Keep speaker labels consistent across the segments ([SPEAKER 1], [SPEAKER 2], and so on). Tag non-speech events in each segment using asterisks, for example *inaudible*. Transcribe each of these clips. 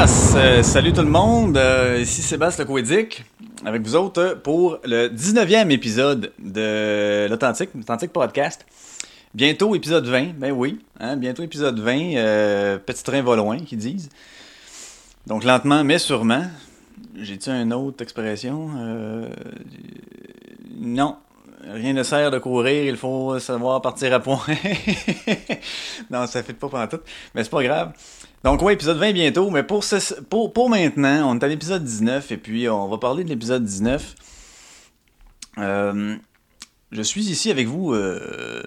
[SPEAKER 1] Euh, salut tout le monde, euh, ici Sébastien Lecoédic, avec vous autres pour le 19e épisode de l'Authentique, l'Authentique Podcast. Bientôt épisode 20, ben oui, hein, bientôt épisode 20, euh, petit train va loin, qu'ils disent. Donc lentement mais sûrement. J'ai-tu une autre expression? Non, rien ne sert de courir, il faut savoir partir à point. *laughs* non, ça fait pas tout, mais c'est pas grave. Donc ouais, épisode 20 bientôt, mais pour, ce, pour, pour maintenant, on est à l'épisode 19 et puis on va parler de l'épisode 19. Euh, je suis ici avec vous euh,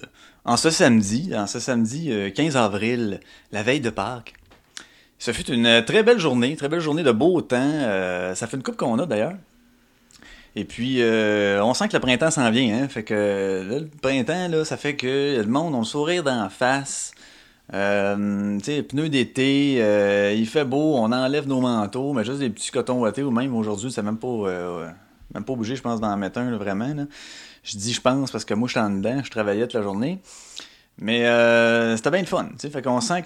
[SPEAKER 1] en ce samedi, en ce samedi euh, 15 avril, la veille de Pâques. Ce fut une très belle journée, très belle journée de beau temps. euh, ça fait une coupe qu'on a d'ailleurs. Et puis, euh, on sent que le printemps s'en vient, hein. Fait que là, le printemps, là, ça fait que le monde a le sourire d'en face. Euh, pneus d'été, euh, il fait beau, on enlève nos manteaux, mais juste des petits cotons ouatés ou même aujourd'hui, c'est même pas, euh, même pas obligé, je pense, d'en mettre un, vraiment. Je dis je pense parce que moi, je suis en dedans, je travaillais toute la journée. Mais euh, c'était bien le fun, tu sais. Fait qu'on sent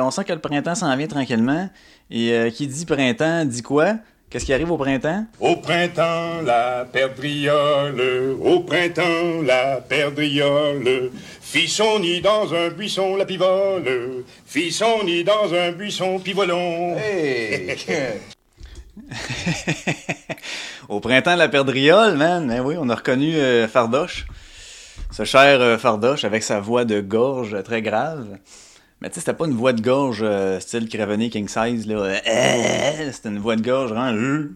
[SPEAKER 1] on sent que le printemps s'en vient tranquillement. Et qui dit printemps dit quoi? Qu'est-ce qui arrive au printemps?
[SPEAKER 2] Au printemps, la perdriole, au printemps, la perdriole, fit son nid dans un buisson, la pivole, fit son nid dans un buisson, pivolon.
[SPEAKER 3] Hey! *laughs*
[SPEAKER 1] Au printemps, la perdriole, man. Eh oui, on a reconnu euh, Fardoche. Ce cher euh, Fardoche avec sa voix de gorge très grave. Mais tu sais, c'était pas une voix de gorge euh, style Craveney King Size, là. Euh, c'était une voix de gorge euh.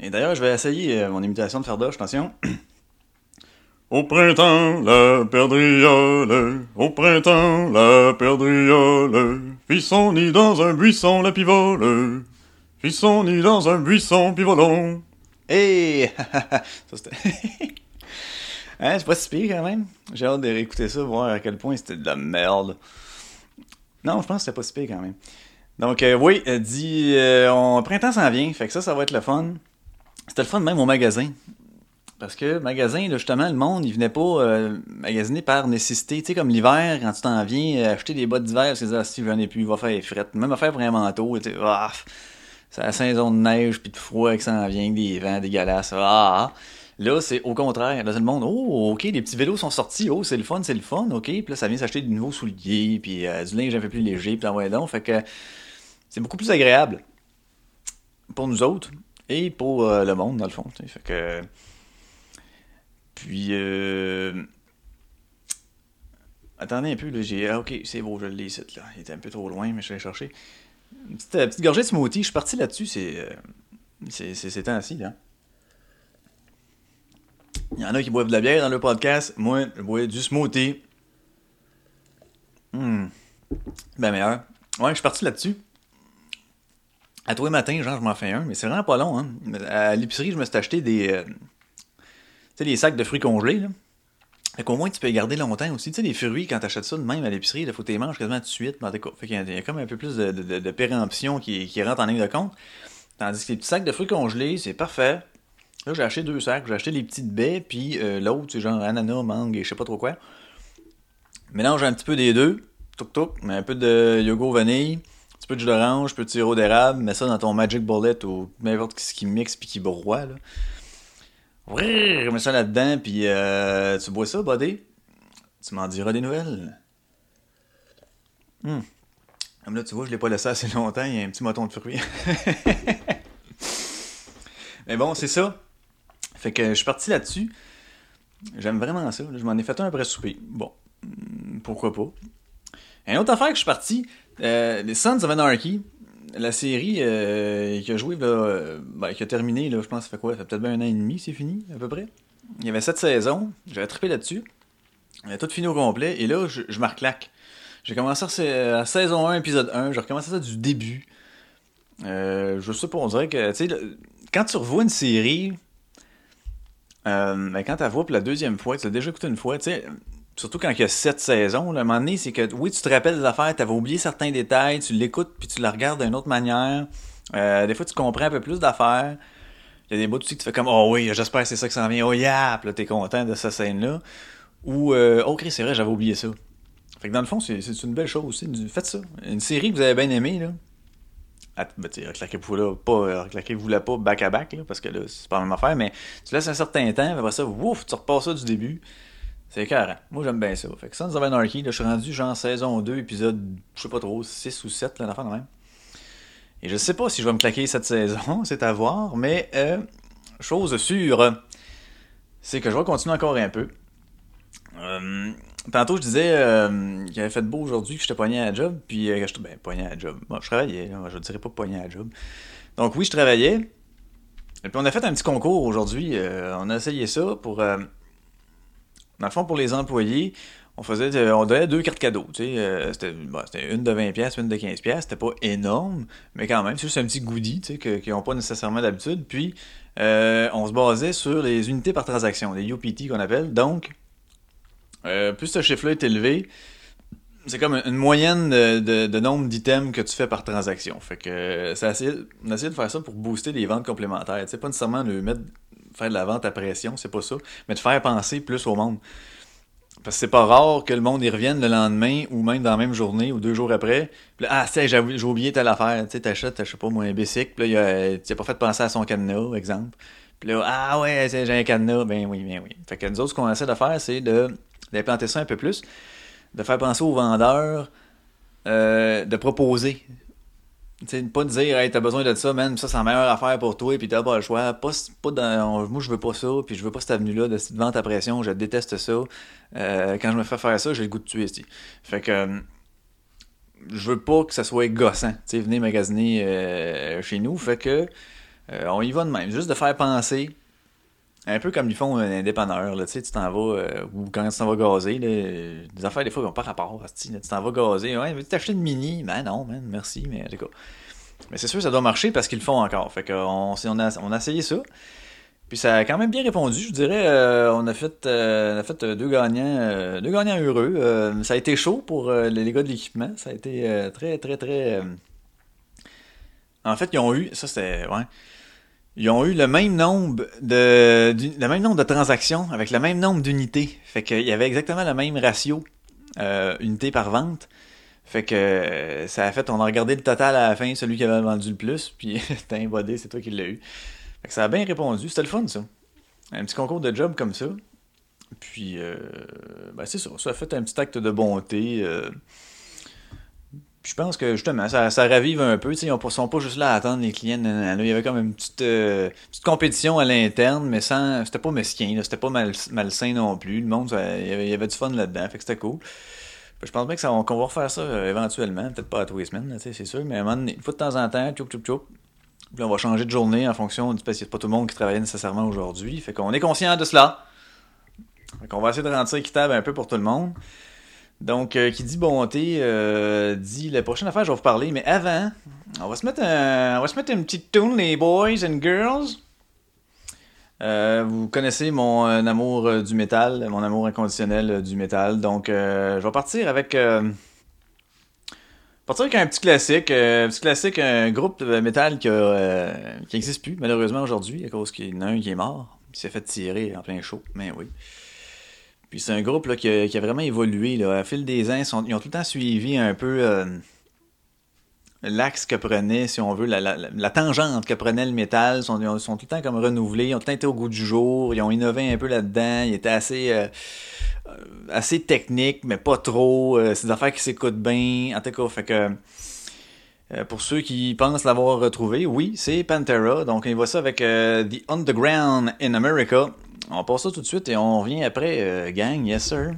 [SPEAKER 1] Et d'ailleurs, je vais essayer euh, mon imitation de Fardoche, attention. *clears throat* Au printemps, la perdriole, au printemps, la perdriole, fit son dans un buisson, la pivole, fit son dans un buisson, pivolon. Hey! *laughs* ça c'était. *laughs* hein, c'est pas si pire quand même. J'ai hâte de réécouter ça, voir à quel point c'était de la merde. Non, je pense que c'était pas si pire quand même. Donc, euh, oui, euh, dit. Euh, on... Printemps s'en vient, fait que ça, ça va être le fun. C'était le fun même au magasin. Parce que magasin, là, justement, le monde, il venait pas euh, magasiner par nécessité. Tu sais, comme l'hiver, quand tu t'en viens, euh, acheter des bottes d'hiver, c'est ça, si venais plus, il va faire fret. Même affaire pour un manteau, tu sais, ah, c'est la saison de neige puis de froid qui s'en vient, des vents dégueulasses. Ah, là, c'est au contraire. Là, c'est le monde, oh, ok, les petits vélos sont sortis, oh, c'est le fun, c'est le fun, ok. Puis là, ça vient s'acheter de nouveaux souliers, puis euh, du linge un peu plus léger, puis ouais, donc, fait que c'est beaucoup plus agréable pour nous autres et pour euh, le monde, dans le fond. tu sais. Fait que. Puis, euh... Attendez un peu, là, j'ai... Ah, ok, c'est beau, je l'ai ici, là. Il était un peu trop loin, mais je vais chercher. Une petite, euh, gorgée de smoothie, je suis parti là-dessus, c'est... C'est c'est- ces temps-ci, là. Il y en a qui boivent de la bière dans le podcast. Moi, je bois du smoothie. Hum. Ben meilleur. Ouais, je suis parti là-dessus. À tous les matins, genre, je m'en fais un, mais c'est vraiment pas long, hein. À l'épicerie, je me suis acheté des... euh, Tu sais, les sacs de fruits congelés, là. Fait qu'au moins, tu peux les garder longtemps aussi. Tu sais, les fruits, quand t'achètes ça de même à l'épicerie, il faut que tu les manges quasiment tout de suite. dans Fait qu'il y y a comme un peu plus de, de, de péremption qui, qui rentre en ligne de compte. Tandis que les petits sacs de fruits congelés, c'est parfait. Là, j'ai acheté deux sacs. J'ai acheté les petites baies, puis euh, l'autre, c'est genre ananas, mangue et je sais pas trop quoi. Mélange un petit peu des deux. Touk touk. Mets un peu de yogourt vanille. Un petit peu de jus d'orange, un peu de sirop d'érable. Mets ça dans ton Magic Bullet ou n'importe ce qui mixe puis qui broie, là. Mets ça là-dedans, puis euh, tu bois ça, buddy. Tu m'en diras des nouvelles. Hum. Comme là, tu vois, je l'ai pas laissé assez longtemps, il y a un petit moton de fruits. *laughs* Mais bon, c'est ça. Fait que je suis parti là-dessus. J'aime vraiment ça. Je m'en ai fait un après souper. Bon, hum, pourquoi pas. Une autre affaire que je suis parti, euh, les Sons of Anarchy, la série euh, qui a joué, euh, ben, qui a terminé, là, je pense, ça fait quoi? Ça fait peut-être bien un an et demi, c'est fini, à peu près. Il y avait sept saisons, j'avais trippé là-dessus. J'avais tout fini au complet, et là, je, je me reclaque. J'ai commencé à, sa- à saison 1, épisode 1, j'ai recommencé ça du début. Je sais pas, on dirait que, tu sais, quand tu revois une série, euh, ben, quand tu vois pour la deuxième fois, tu l'as déjà écouté une fois, tu sais, surtout quand il y a sept saisons, à un moment donné, c'est que, oui, tu te rappelles des affaires, tu avais oublié certains détails, tu l'écoutes, puis tu la regardes d'une autre manière. Euh, des fois, tu comprends un peu plus d'affaires. Il y a des bouts aussi que tu fais comme Oh oui, j'espère que c'est ça que ça vient. Oh yeah! Puis là, t'es content de cette scène-là. Ou euh, Oh Chris, c'est vrai, j'avais oublié ça. Fait que dans le fond, c'est une belle chose aussi. Faites ça. Une série que vous avez bien aimée, là. Reclaquez-vous là, pas, reclaquez-vous là pas back à back, là, parce que là, c'est pas la même affaire, mais tu laisses un certain temps, après ça, tu repasses ça du début. C'est carré. Moi, j'aime bien ça. Fait que Sons of Anarchy, là, je suis rendu genre saison 2, épisode, je sais pas trop, 6 ou 7, là, l'affaire de même. Et je sais pas si je vais me claquer cette *laughs* saison, c'est à voir, mais euh, chose sûre, c'est que je vais continuer encore un peu. Euh, tantôt, je disais euh, qu'il avait fait beau aujourd'hui, que j'étais poigné à la job, puis euh, je ben, à la job. Bon, je travaillais, je ne dirais pas poigné à la job. Donc oui, je travaillais. Et puis on a fait un petit concours aujourd'hui. on a essayé ça pour. dans le fond, pour les employés, on faisait on donnait deux cartes cadeaux. Tu sais, c'était, une de 20$, une de 15$. C'était pas énorme, mais quand même, c'est juste un petit goodie tu sais, qu'ils n'ont pas nécessairement d'habitude. Puis on se basait sur les unités par transaction, les UPT qu'on appelle. Donc, euh, plus ce chiffre-là est élevé, c'est comme une moyenne de, nombre d'items que tu fais par transaction. Fait que c'est on a essayé de faire ça pour booster les ventes complémentaires. C'est pas nécessairement de mettre faire de la vente à pression, c'est pas ça, mais de faire penser plus au monde. Parce que c'est pas rare que le monde y revienne le lendemain ou même dans la même journée ou deux jours après. Puis là, ah, j'ai oublié telle affaire. Tu sais, t'achètes, je sais pas moi, un bicycle. Puis là, tu pas fait penser à son cadenas, exemple. Puis là, ah ouais, j'ai un cadenas. Ben oui, ben oui. Fait que nous autres, ce qu'on essaie de faire, c'est de d'implanter ça un peu plus, de faire penser aux vendeurs, euh, de proposer. T'sais, pas de dire, hey, t'as besoin de ça, man, ça c'est la meilleure affaire pour toi, puis t'as pas le choix. Pas, pas dans, moi, je veux pas ça, puis je veux pas cette avenue-là de cette vente à pression, je déteste ça. Euh, quand je me fais faire ça, j'ai le goût de tuer ici. Fait que, je veux pas que ça soit gossant, tu sais, venez magasiner euh, chez nous. Fait que, on y va de même. Juste de faire penser un peu comme ils font un dépanneur, là, tu sais, tu t'en vas, euh, ou quand tu t'en vas gazer, là, des affaires des fois qui n'ont pas rapport, tu t'en vas gazer, ouais, veux-tu t'acheter une mini? Ben non, man, merci, mais en tout cas. Mais c'est sûr, ça doit marcher parce qu'ils le font encore. Fait qu'on on a, on a essayé ça. Puis ça a quand même bien répondu, je dirais. Euh, on a fait, euh, on a fait deux gagnants, deux gagnants heureux. ça a été chaud pour les gars de l'équipement. Ça a été très, très, très. En fait, ils ont eu, ça c'était, ouais ils ont eu le même nombre de le même nombre de transactions avec le même nombre d'unités. Fait qu'il y avait exactement le même ratio euh, unité par vente. Fait que ça a fait, on a regardé le total à la fin, celui qui avait vendu le plus, *laughs* puis t'as un c'est toi qui l'as eu. Fait que ça a bien répondu, c'était le fun ça. Un petit concours de job comme ça. Puis, euh, ben c'est ça, ça a fait un petit acte de bonté. Euh, je pense que justement, ça, ça ravive un peu. Ils ne sont pas juste là à attendre les clients. Il y avait comme une petite, euh, petite compétition à l'interne, mais sans. C'était pas mesquin, c'était pas mal, malsain non plus. Le monde, il, y avait, du fun là-dedans. Fait que c'était cool. Je pense bien qu'on va refaire ça euh, éventuellement. Peut-être pas à tous les semaines, c'est sûr, mais une fois de temps en temps, tchoup, tchoup, tchoup. Puis on va changer de journée en fonction du. Parce qu'il n'y a pas tout le monde qui travaillait nécessairement aujourd'hui. Fait qu'on est conscient de cela. Fait qu'on va essayer de rendre équitable un peu pour tout le monde. Donc, euh, qui dit bonté, euh, dit la prochaine affaire, je vais vous parler. Mais avant, on va se mettre, un, on va se mettre une petite tune, les boys and girls. Euh, vous connaissez mon amour du métal, mon amour inconditionnel du métal. Donc, je vais partir avec. partir avec un petit classique. un petit classique, un groupe de métal qui, n'existe plus, malheureusement, aujourd'hui, à cause qu'il y en a un qui est mort. Il s'est fait tirer en plein chaud. Mais oui. Puis c'est un groupe qui, a, vraiment évolué. Là. À fil des ans, ils, ont tout le temps suivi un peu euh, l'axe que prenait, si on veut, la, tangente que prenait le métal. Ils sont, sont, tout le temps comme renouvelés, ils ont tout le temps été au goût du jour, ils ont innové un peu là-dedans, ils étaient assez, euh, euh, assez techniques, mais pas trop. c'est des affaires qui s'écoutent bien. En tout cas, fait que. pour ceux qui pensent l'avoir retrouvé, oui, c'est Pantera. Donc, on voit ça avec The Underground in America. On passe ça tout de suite et on revient après, euh, gang, yes sir.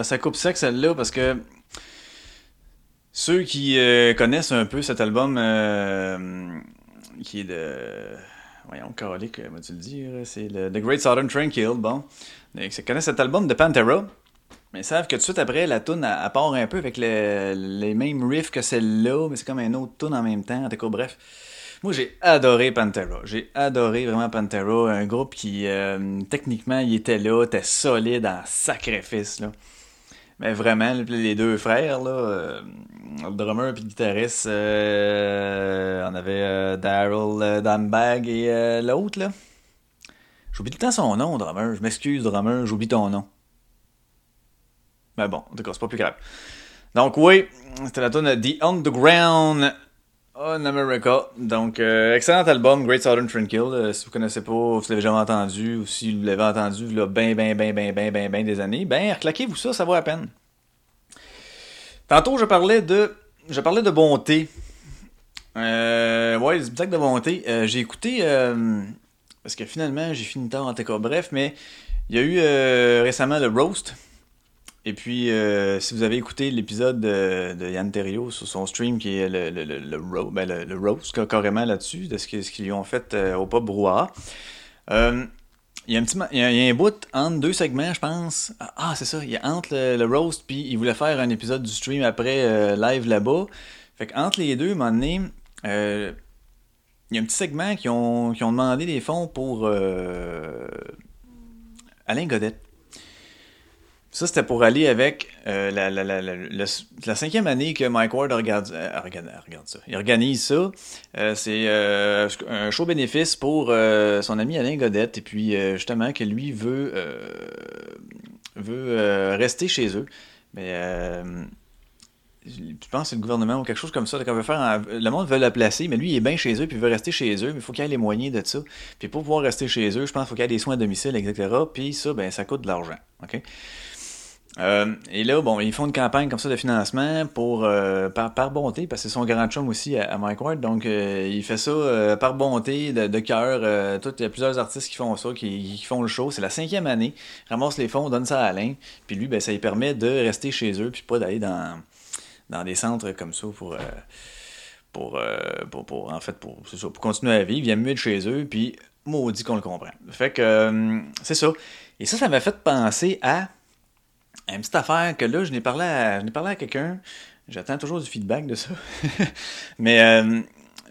[SPEAKER 1] Bonnes. Ça coupe sec celle-là parce que ceux qui euh, connaissent un peu cet album euh, qui est de. Voyons, Carolique, comment tu le dire C'est le The Great Southern Tranquil, bon. Ils connaissent cet album de Pantera. Mais ils savent que tout de suite après, la tune à part un peu avec les mêmes riffs que celle-là, mais c'est comme un autre tune en même temps. En tout cas, bref. Moi, j'ai adoré Pantera. J'ai adoré vraiment Pantera. Un groupe qui, euh, techniquement, il était là, était solide en sacrifice. Là. Mais vraiment, les deux frères, là, euh, drummer et le guitariste, euh, on avait Daryl Dambag et l'autre, là. J'oublie tout le temps son nom, drummer. Je m'excuse, drummer, j'oublie ton nom. Mais bon, en tout cas, c'est pas plus grave. Donc oui, c'était la tune The Underground On America. Donc, euh, excellent album, Great Southern Tranquil. Euh, si vous connaissez pas, vous l'avez jamais entendu, ou si vous l'avez entendu, là, ben, ben, ben, ben, ben, ben, ben des années, ben, reclaquez-vous ça, ça vaut la peine. Tantôt, je parlais de, je parlais de bonté. Euh, ouais, de bonté. Euh, j'ai écouté, parce que finalement, j'ai fini tard en bref, mais il y a eu récemment le Roast et puis, euh, si vous avez écouté l'épisode de, de, Yann Terrio sur son stream, qui est le, le, le, ben le, roast carrément là-dessus, de ce qu'ils ont fait euh, au Pop Brouhaha, euh, il y, a un y a, un bout entre deux segments, je pense. Ah, c'est ça, il y a entre le, roast, puis il voulait faire un épisode du stream après live là-bas. Fait qu'entre les deux, à un moment donné, il y a un petit segment qui ont, qui ont demandé des fonds pour euh, Alain Godette. Ça, c'était pour aller avec euh, la, cinquième année que Mike Ward euh, ça. Il organise ça. Euh, c'est un show bénéfice pour son ami Alain Godette. Et puis, justement, que lui veut, veut rester chez eux. Mais tu penses que c'est le gouvernement ou quelque chose comme ça. veut faire Le monde veut la placer, mais lui, il est bien chez eux, puis il veut rester chez eux, mais il faut qu'il ait les moyens de ça. Puis pour pouvoir rester chez eux, je pense qu'il faut qu'il ait des soins à domicile, etc. Puis ça, ben, ça coûte de l'argent. OK? Euh, et là, bon, ils font une campagne comme ça de financement pour euh, par, bonté, parce que c'est son grand chum aussi à, Mike Ward, donc euh, il fait ça par bonté, de, cœur. il y a plusieurs artistes qui font ça, qui, font le show. C'est la cinquième année, ramasse les fonds, donne ça à Alain, puis lui, ben, ça lui permet de rester chez eux, puis pas d'aller dans, dans des centres comme ça pour... Pour, pour, en fait, pour, pour continuer à vivre, il aime mieux être chez eux, puis maudit qu'on le comprend. Fait que c'est ça. Et ça, ça m'a fait penser à une petite affaire que là, je n'ai parlé à, parlé à quelqu'un. J'attends toujours du feedback de ça. *laughs* Mais euh,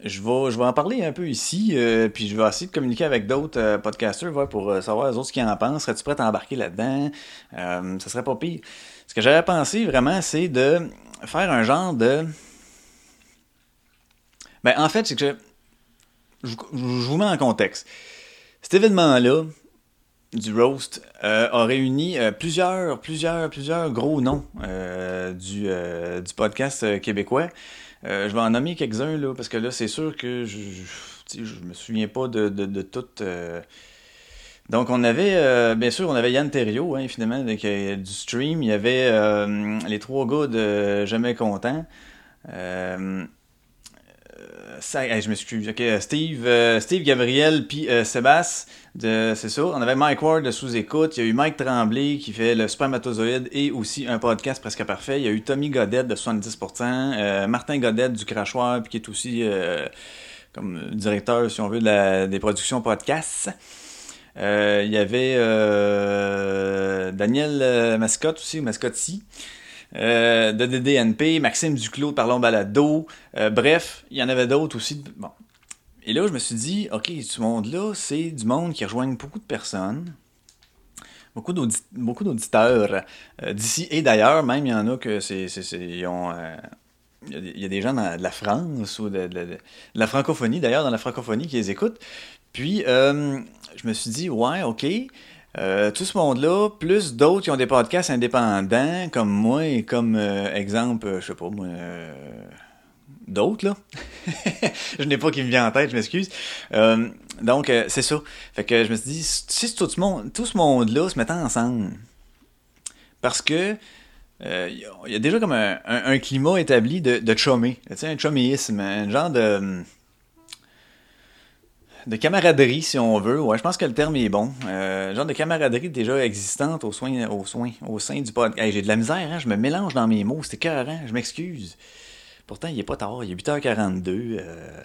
[SPEAKER 1] je, vais, je vais en parler un peu ici, euh, puis je vais essayer de communiquer avec d'autres euh, podcasters pour savoir les autres ce qu'ils en pensent. Serais-tu prêt à embarquer là-dedans? ça serait pas pire. Ce que j'avais pensé vraiment, c'est de faire un genre de. Ben, en fait, c'est que je, je vous mets en contexte. Cet événement-là, du roast euh, a réuni euh, plusieurs, plusieurs, plusieurs gros noms euh, du, du podcast québécois. je vais en nommer quelques-uns là, parce que là, c'est sûr que je, je, je, me souviens pas de, de, toutes. Donc, on avait, bien sûr, on avait Yann Terriot, hein, finalement, du stream. Il y avait les trois gars de Jamais Content. Ça, je m'excuse. Ok, Steve, Steve Gabriel, puis Sébastien c'est ça. On avait Mike Ward de sous-écoute. Il y a eu Mike Tremblay qui fait le spermatozoïde et aussi un podcast presque parfait. Il y a eu Tommy Godette de 70%, euh, Martin Godette du Crachoir, qui est aussi euh, comme directeur, si on veut, des productions podcasts. Euh, il y avait Daniel Mascotte aussi, Mascotti. De DDNP, Maxime Duclos Parlons Balado. bref, il y en avait d'autres aussi. Bon, et là, je me suis dit, OK, ce monde-là, c'est du monde qui rejoigne beaucoup de personnes, beaucoup d'auditeurs euh, d'ici et d'ailleurs. Même, il y en a que c'est. Euh, il y, a des gens de la France ou de, la francophonie, d'ailleurs, dans la francophonie, qui les écoutent. Puis, euh, je me suis dit, ouais, OK. Tout ce monde-là, plus d'autres qui ont des podcasts indépendants, comme moi et comme exemple, je sais pas moi, d'autres, là. *laughs* je n'ai pas qui me vient en tête, je m'excuse. Euh, donc, euh, c'est ça. Fait que je me suis dit, si tout ce monde, tout ce monde-là se mettait ensemble, parce que euh, il y a déjà comme un, climat établi de, de tu sais, un chumméisme, un genre de de camaraderie, si on veut. Ouais, je pense que le terme est bon. Euh, genre de camaraderie déjà existante au, au, sein du podcast. J'ai de la misère, hein? je me mélange dans mes mots, c'était cœur, je m'excuse. Pourtant, il est pas tard, il est 8h42. Euh,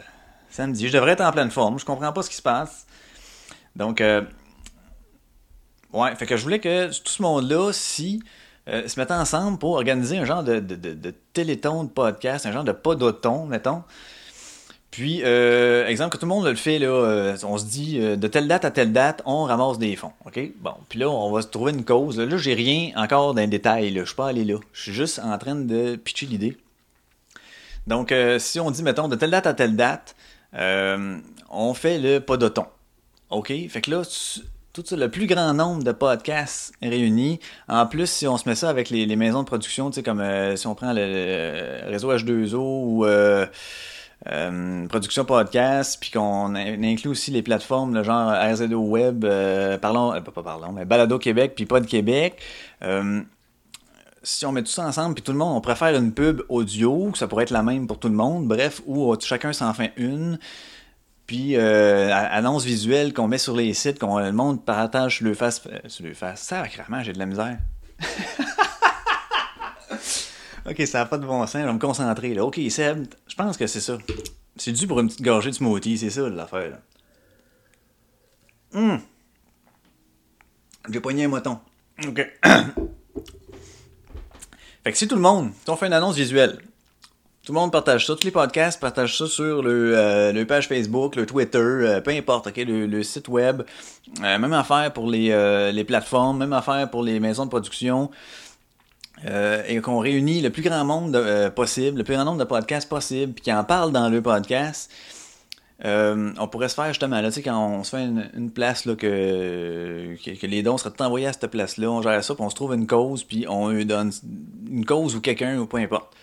[SPEAKER 1] samedi, je devrais être en pleine forme, je comprends pas ce qui se passe. Donc, euh, ouais, fait que je voulais que tout ce monde-là, si euh, se mettait ensemble pour organiser un genre de, de, de, téléthon de podcast, un genre de podoton, mettons. Puis, exemple, que tout le monde le fait, là, on se dit, de telle date à telle date, on ramasse des fonds, OK? Bon, puis là, on va se trouver une cause. Là, j'ai rien encore d'un détail, je suis pas allé là. Je suis juste en train de pitcher l'idée. Donc, euh, si on dit, mettons, de telle date à telle date, euh, on fait le podoton. OK? Fait que là, tout le plus grand nombre de podcasts réunis. En plus, si on se met ça avec les, maisons de production, tu sais, comme euh, si on prend le, réseau H2O ou production podcast, puis qu'on inclut aussi les plateformes, le genre RZO Web, parlons, pas parlons, mais Balado Québec, puis Pod Québec si on met tout ça ensemble, puis tout le monde, on préfère une pub audio, ça pourrait être la même pour tout le monde, bref, où chacun s'en fait une, puis euh, annonce visuelle qu'on met sur les sites, qu'on le monde partage sur le face, euh, sur le face. Ça, clairement, j'ai de la misère. *laughs* ok, ça n'a pas de bon sens, je vais me concentrer là. Ok, Seb, je pense que c'est ça. C'est dû pour une petite gorgée de smoothie, c'est ça l'affaire. Hum. J'ai poigné un moton. Ok. *coughs* Fait que si tout le monde, si on fait une annonce visuelle, Tout le monde partage ça. Tous les podcasts partagent ça sur le, euh, page Facebook, le Twitter, euh, peu importe, ok, le, site web. Euh, même affaire pour les, les plateformes, même affaire pour les maisons de production. Euh, et qu'on réunit le plus grand monde de- euh, possible, le plus grand nombre de podcasts possible, puis qui en parlent dans le podcast. Euh, on pourrait se faire justement, là, tu sais, quand on se fait une, place là, que, que, les dons seraient envoyés à cette place-là, on gère ça, puis on se trouve une cause, puis on lui donne une cause ou quelqu'un, ou peu importe.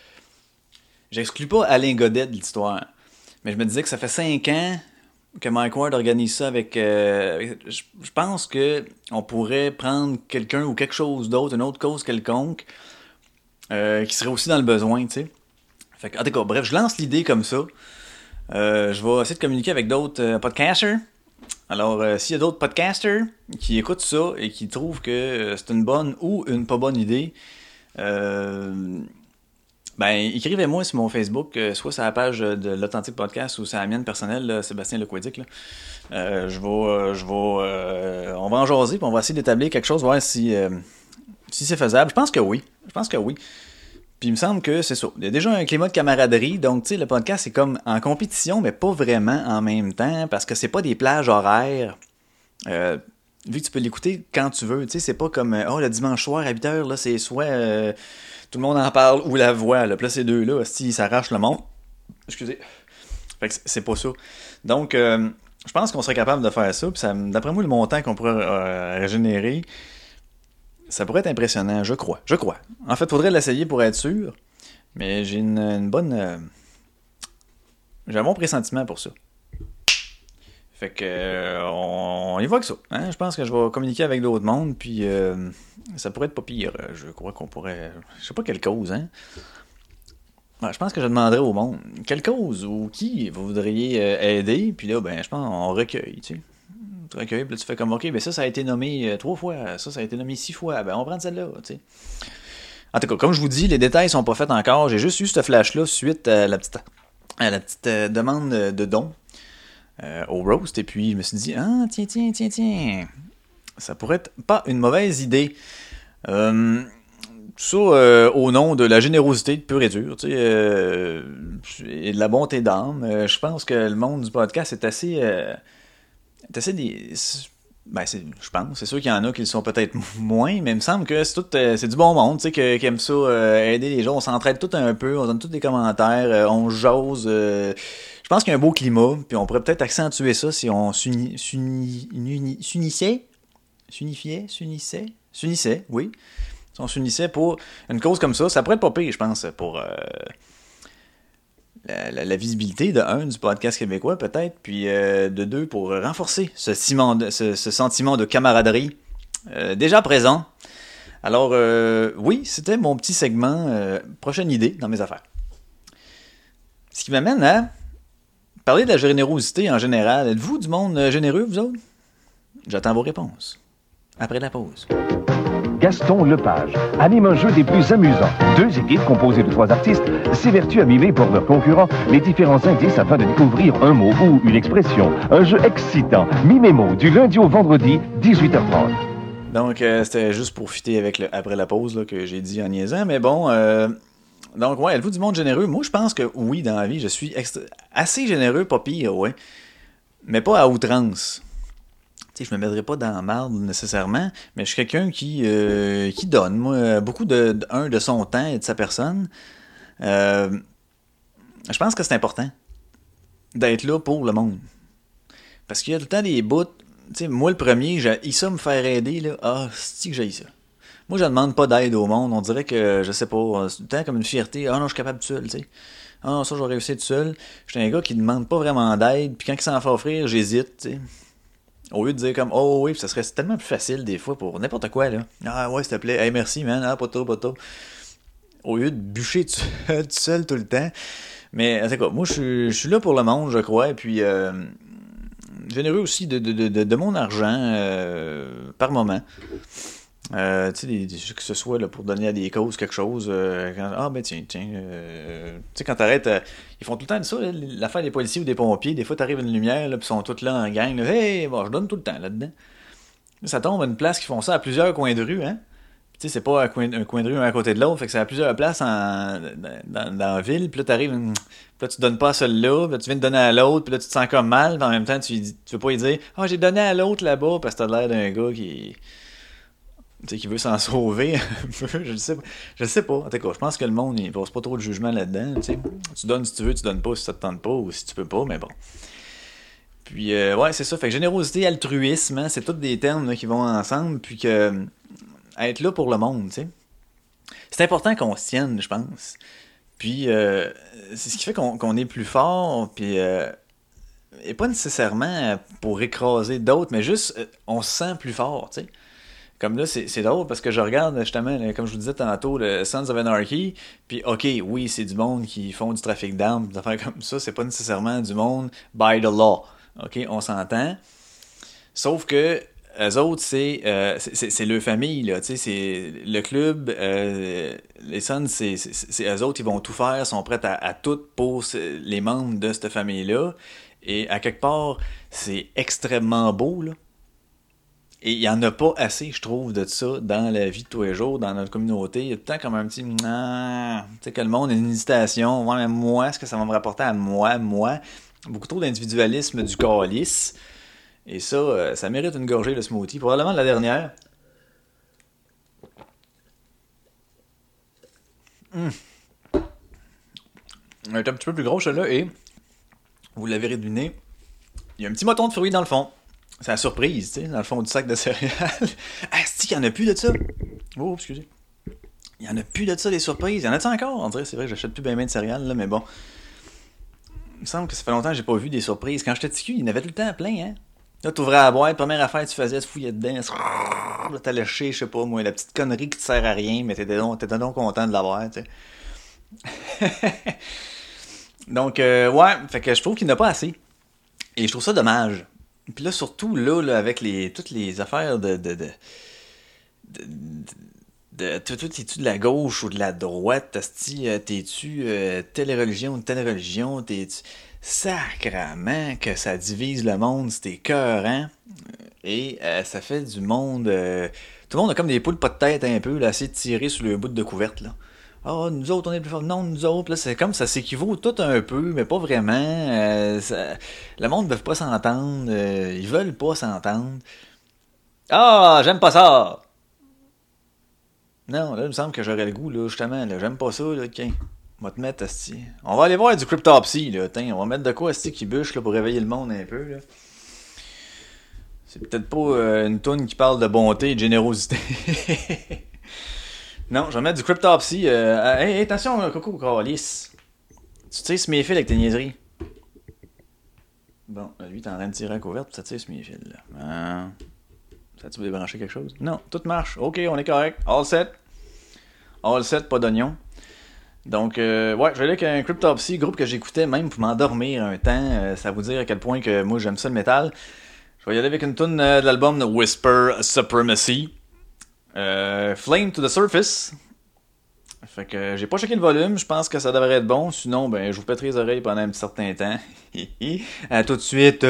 [SPEAKER 1] J'exclus pas Alain Godet de l'histoire, mais je me disais que ça fait cinq ans que Mike Ward organise ça avec. euh, je, pense que on pourrait prendre quelqu'un ou quelque chose d'autre, une autre cause quelconque, euh, qui serait aussi dans le besoin, tu sais. En tout cas, bref, je lance l'idée comme ça. Euh, je vais essayer de communiquer avec d'autres euh, podcasters. Alors, euh, s'il y a d'autres podcasters qui écoutent ça et qui trouvent que c'est une bonne ou une pas bonne idée, euh, ben, écrivez-moi sur mon Facebook, euh, soit sur la page de l'Authentique Podcast ou sur la mienne personnelle, Sébastien Lequedic. Là. Euh, je vais, euh, je vais, euh, on va en jaser, puis on va essayer d'établir quelque chose, voir si, euh, si c'est faisable. Je pense que oui. Je pense que oui. Puis il me semble que c'est ça. Il y a déjà un climat de camaraderie, donc tu sais, le podcast c'est comme en compétition, mais pas vraiment en même temps, parce que c'est pas des plages horaires. Euh, vu que tu peux l'écouter quand tu veux, tu sais, c'est pas comme euh, oh le dimanche soir à 8h, là, c'est soit euh, tout le monde en parle ou la voix, là. Puis ces deux-là, s'ils s'arrachent le monde. Excusez. Fait que c'est- pas ça. Donc, euh, je pense qu'on serait capable de faire ça. Puis d'après moi, le montant qu'on pourrait euh, régénérer, ça pourrait être impressionnant, je crois. Je crois. En fait, faudrait l'essayer pour être sûr. Mais j'ai une, bonne. euh, j'ai un bon pressentiment pour ça. Fait que euh, on, y va que ça. hein. Je pense que je vais communiquer avec d'autres mondes, puis euh, ça pourrait être pas pire. Euh, Je crois qu'on pourrait. Je sais pas quelle cause, hein. Je pense que je demanderais au monde quelle cause ou qui vous voudriez euh, aider, puis là, ben, je pense qu'on recueille, tu sais. Tu recueilles, puis là, tu fais comme, ok, ben ça, ça a été nommé euh, trois fois, ça, ça a été nommé six fois, ben, on prend celle-là, tu sais. En tout cas, comme je vous dis, les détails sont pas faits encore. J'ai juste eu ce flash-là suite à la petite, la petite demande de don au roast. Et puis, je me suis dit, ah, tiens, tiens, tiens, tiens. Ça pourrait être pas une mauvaise idée. Euh, ça euh, au nom de la générosité de pur et dur, tu sais, euh, et de la bonté d'âme. Euh, je pense que le monde du podcast est assez. est assez des. Ben, je pense. C'est sûr qu'il y en a qui le sont peut-être *laughs* moins, mais il me semble que c'est tout, c'est du bon monde, tu sais, qui aime ça, aider les gens. On s'entraide tout un peu, on donne tous des commentaires, on euh, je pense qu'il y a un beau climat, puis on pourrait peut-être accentuer ça si on s'uni- s'uni- uni- s'unissait. S'unifiait, s'unissait, s'unissait, oui. On s'unissait pour une cause comme ça, ça pourrait être pas je pense, pour euh, la, visibilité de un du podcast québécois peut-être, puis euh, de deux pour renforcer ce, sentiment de camaraderie euh, déjà présent. Alors oui, c'était mon petit segment, prochaine idée dans mes affaires. Ce qui m'amène à parler de la générosité en général. Êtes-vous du monde généreux, vous autres? J'attends vos réponses. Après la pause.
[SPEAKER 3] Gaston Lepage anime un jeu des plus amusants. Deux équipes composées de trois artistes s'évertuent à mimer pour leurs concurrents les différents indices afin de découvrir un mot ou une expression. Un jeu excitant. Mimémo du lundi au vendredi, 18h30.
[SPEAKER 1] Donc, euh, c'était juste pour fitter avec le après la pause là, que j'ai dit en niaisant. Mais bon, euh, donc, ouais, êtes-vous du monde généreux? Moi, je pense que oui, dans la vie, je suis assez généreux, pas pire, ouais. Mais pas à outrance. Sais, je me mettrai pas dans la marde nécessairement, mais je suis quelqu'un qui, euh, qui donne, moi, beaucoup de, de- un, de son temps et de sa personne. Euh, je pense que c'est important d'être là pour le monde. Parce qu'il y a tout le temps des bouts. Moi, le premier, j'ai ça me faire aider, là. Ah, c'est que j'ai ça? Moi, je demande pas d'aide au monde. On dirait que, je sais pas, c'est tout le temps comme une fierté. Ah non, je suis capable tout seul. Ah non, ça, je vais réussir tout seul. Je suis un gars qui demande pas vraiment d'aide. Puis quand il s'en fait offrir, j'hésite. Au lieu de dire comme, oh oui, ça serait tellement plus facile des fois pour n'importe quoi, là. Ah ouais, s'il te plaît. Hey, merci, man. Ah, pas trop, pas trop. Au lieu de bûcher tout seul, tout le temps. Mais, tout cas, moi, je suis- je suis là pour le monde, je crois. Et puis, euh, généreux aussi de, de, de, de mon argent euh, par moment. Euh, tu sais, que ce soit pour donner à des causes quelque chose. euh, ah, ben tiens, tiens. euh, tu sais, quand t'arrêtes, euh, ils font tout le temps ça, l'affaire des policiers ou des pompiers. Des fois, t'arrives à une lumière, puis ils sont tous là en gang. Là, hey, bon, je donne tout le temps là-dedans. Là, ça tombe à une place qui font ça à plusieurs coins de rue, hein. tu sais, c'est pas un coin, un coin de rue un à côté de l'autre, fait que ça a plusieurs places en, dans, la ville, puis là, t'arrives, puis là, tu donnes pas à celle-là, puis là, tu viens de donner à l'autre, puis là, tu te sens comme mal, puis en même temps, tu, tu veux pas lui dire « Ah, oh, j'ai donné à l'autre là-bas », parce que t'as l'air d'un gars qui... Tu sais, qui veut s'en *laughs* sauver un peu, je sais pas. Je sais pas. Je pense que le monde, il passe pas trop de jugement là-dedans, tu sais. Tu donnes si tu veux, tu donnes pas si ça te tente pas, ou si tu peux pas, mais bon. Puis, euh, ouais, c'est ça. Fait que générosité, altruisme, hein, c'est tous des termes qui vont ensemble. Puis que être là pour le monde, tu sais. C'est important qu'on se tienne, je pense. Puis, euh, c'est ce qui fait qu'on est plus fort, puis... Euh, et pas nécessairement pour écraser d'autres, mais juste, on se sent plus fort, tu sais. Comme là, c'est drôle parce que je regarde justement, comme je vous disais tantôt, le Sons of Anarchy, puis ok, oui, c'est du monde qui font du trafic d'armes, des affaires comme ça, c'est pas nécessairement du monde by the law. OK, on s'entend. Sauf que eux autres, c'est euh, c'est leur famille, là, c'est le club, euh, les Suns, c'est eux autres, ils vont tout faire, sont prêts à, tout pour les membres de cette famille-là. Et à quelque part, c'est extrêmement beau, là. Et il n'y en a pas assez, je trouve, de ça dans la vie de tous les jours, dans notre communauté. Il y a tout le temps comme un petit... Tu sais, que le monde a une hésitation. Ouais, mais moi, est-ce que ça va me rapporter à moi, moi? beaucoup trop d'individualisme du calice. Et ça, euh, ça mérite une gorgée de smoothie. Probablement la dernière. Mmh. Elle est un petit peu plus grosse, celle-là, et vous l'avez deviné, il y a un petit moton de fruits dans le fond. C'est la surprise, tu sais, dans le fond du sac de céréales. *laughs* ah, c'est qu'il n'y en a plus de ça. Oh, excusez. Il n'y en a plus de ça, des surprises. Il y en a-tu encore? On dirait, c'est vrai que j'achète plus bien, bien de céréales, là, mais bon. Il me semble que ça fait longtemps que j'ai pas vu des surprises. Quand j'étais petit, il y en avait tout le temps plein, hein. Là, t'ouvrais la boîte, première affaire tu faisais, tu fouillais dedans, là, t'as léché, je sais pas, moi, la petite connerie qui te sert à rien, mais t'étais donc, donc content de l'avoir, tu sais. *laughs* donc, euh, ouais, fait que je trouve qu'il n'y en a pas assez. Et je trouve ça dommage. Puis là, surtout, là, avec les, toutes les affaires de, de, de, de t'es-tu de la gauche ou de la droite, euh, t'es-tu euh, telle religion ou telle religion, t'es-tu... Sacrament que ça divise le monde, c'était cœur, hein? Et euh, ça fait du monde... tout le monde a comme des poules pas de tête un peu, là, assez tiré sur le bout de couverte, là. Oh, nous autres, on est plus forts. Non, nous autres, là, c'est comme ça s'équivaut tout un peu, mais pas vraiment. le monde ne veut pas s'entendre. ils veulent pas s'entendre. Ah, j'aime pas ça! Non, là, il me semble que j'aurais le goût, là, justement. Là, j'aime pas ça, là. Tiens, on va te mettre, asti. On va aller voir du Cryptopsy, là. Tiens, on va mettre de quoi, asti, qui bûche, là, pour réveiller le monde un peu, là. C'est peut-être pas euh, une toune qui parle de bonté et de générosité. *laughs* non, je vais mettre du Cryptopsy. Euh, hey, attention, Coco Calis. Tu tires sur mes fils avec tes niaiseries. Bon, lui, t'es en train de tirer à couverte, ça tire sur mes fils, là. Hein? Ça tu débrancher quelque chose? Non, tout marche. Ok, on est correct. All set. All set, pas d'oignon. Donc, euh, ouais, je vais avec un Cryptopsy, groupe que j'écoutais même pour m'endormir un temps. Euh, ça vous dire à quel point que moi j'aime ça le métal. Je vais y aller avec une tune euh, de l'album Whisper Supremacy. Flame to the Surface. Fait que j'ai pas checké le volume, je pense que ça devrait être bon. Sinon, ben, je vous pèterai les oreilles pendant un certain temps. *laughs* à tout de suite.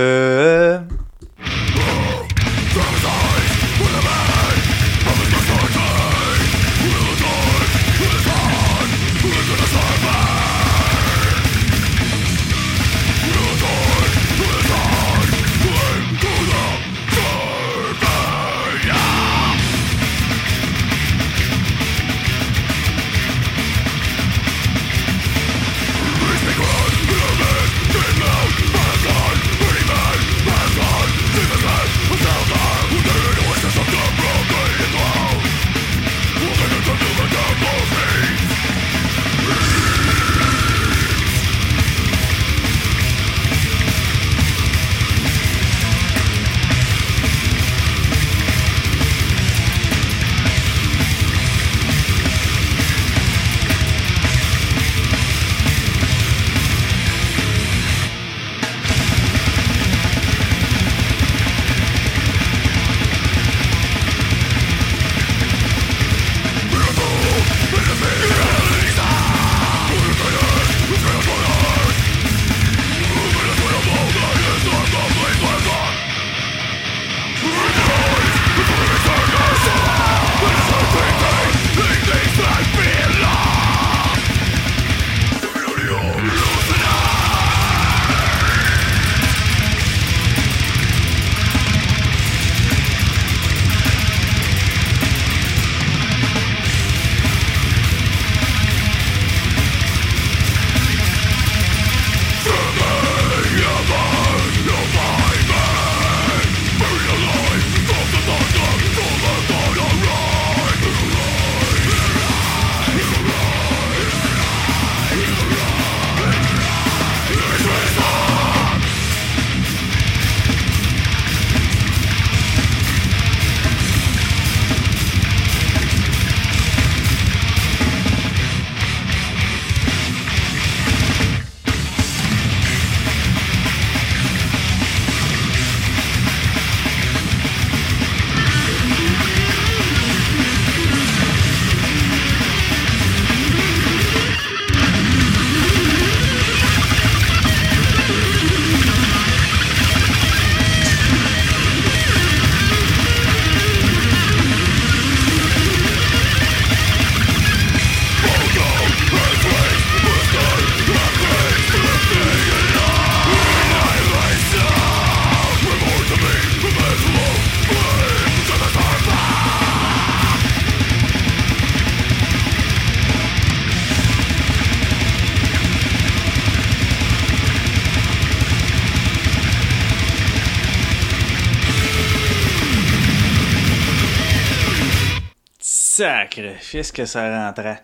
[SPEAKER 1] Sacre, qu'est-ce que ça rentrait.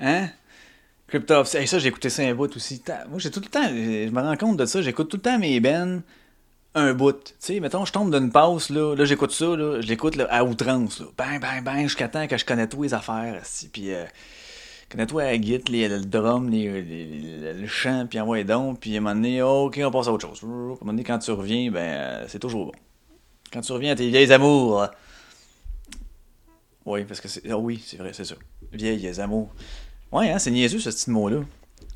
[SPEAKER 1] Hein? Cryptopsy. Hey, ça, j'ai écouté ça un bout aussi. Moi, j'ai tout le temps. Je me rends compte de ça. J'écoute tout le temps mes bennes un bout. Tu sais, mettons, je tombe d'une passe, là, là j'écoute ça, là, je l'écoute à outrance, là. Bang, bang, bang, jusqu'à temps que je connais tous les affaires, puis euh, connais toi la guitare, les, le drum, les, le chant, puis envoie donc, puis à un moment donné, ok, on passe à autre chose. À un moment donné, quand tu reviens, ben, euh, c'est toujours bon. Quand tu reviens à tes vieilles amours, oui, parce que c'est. Ah oui, c'est vrai, c'est ça. Vieilles amours. Ouais, hein, c'est niaiseux ce petit mot-là.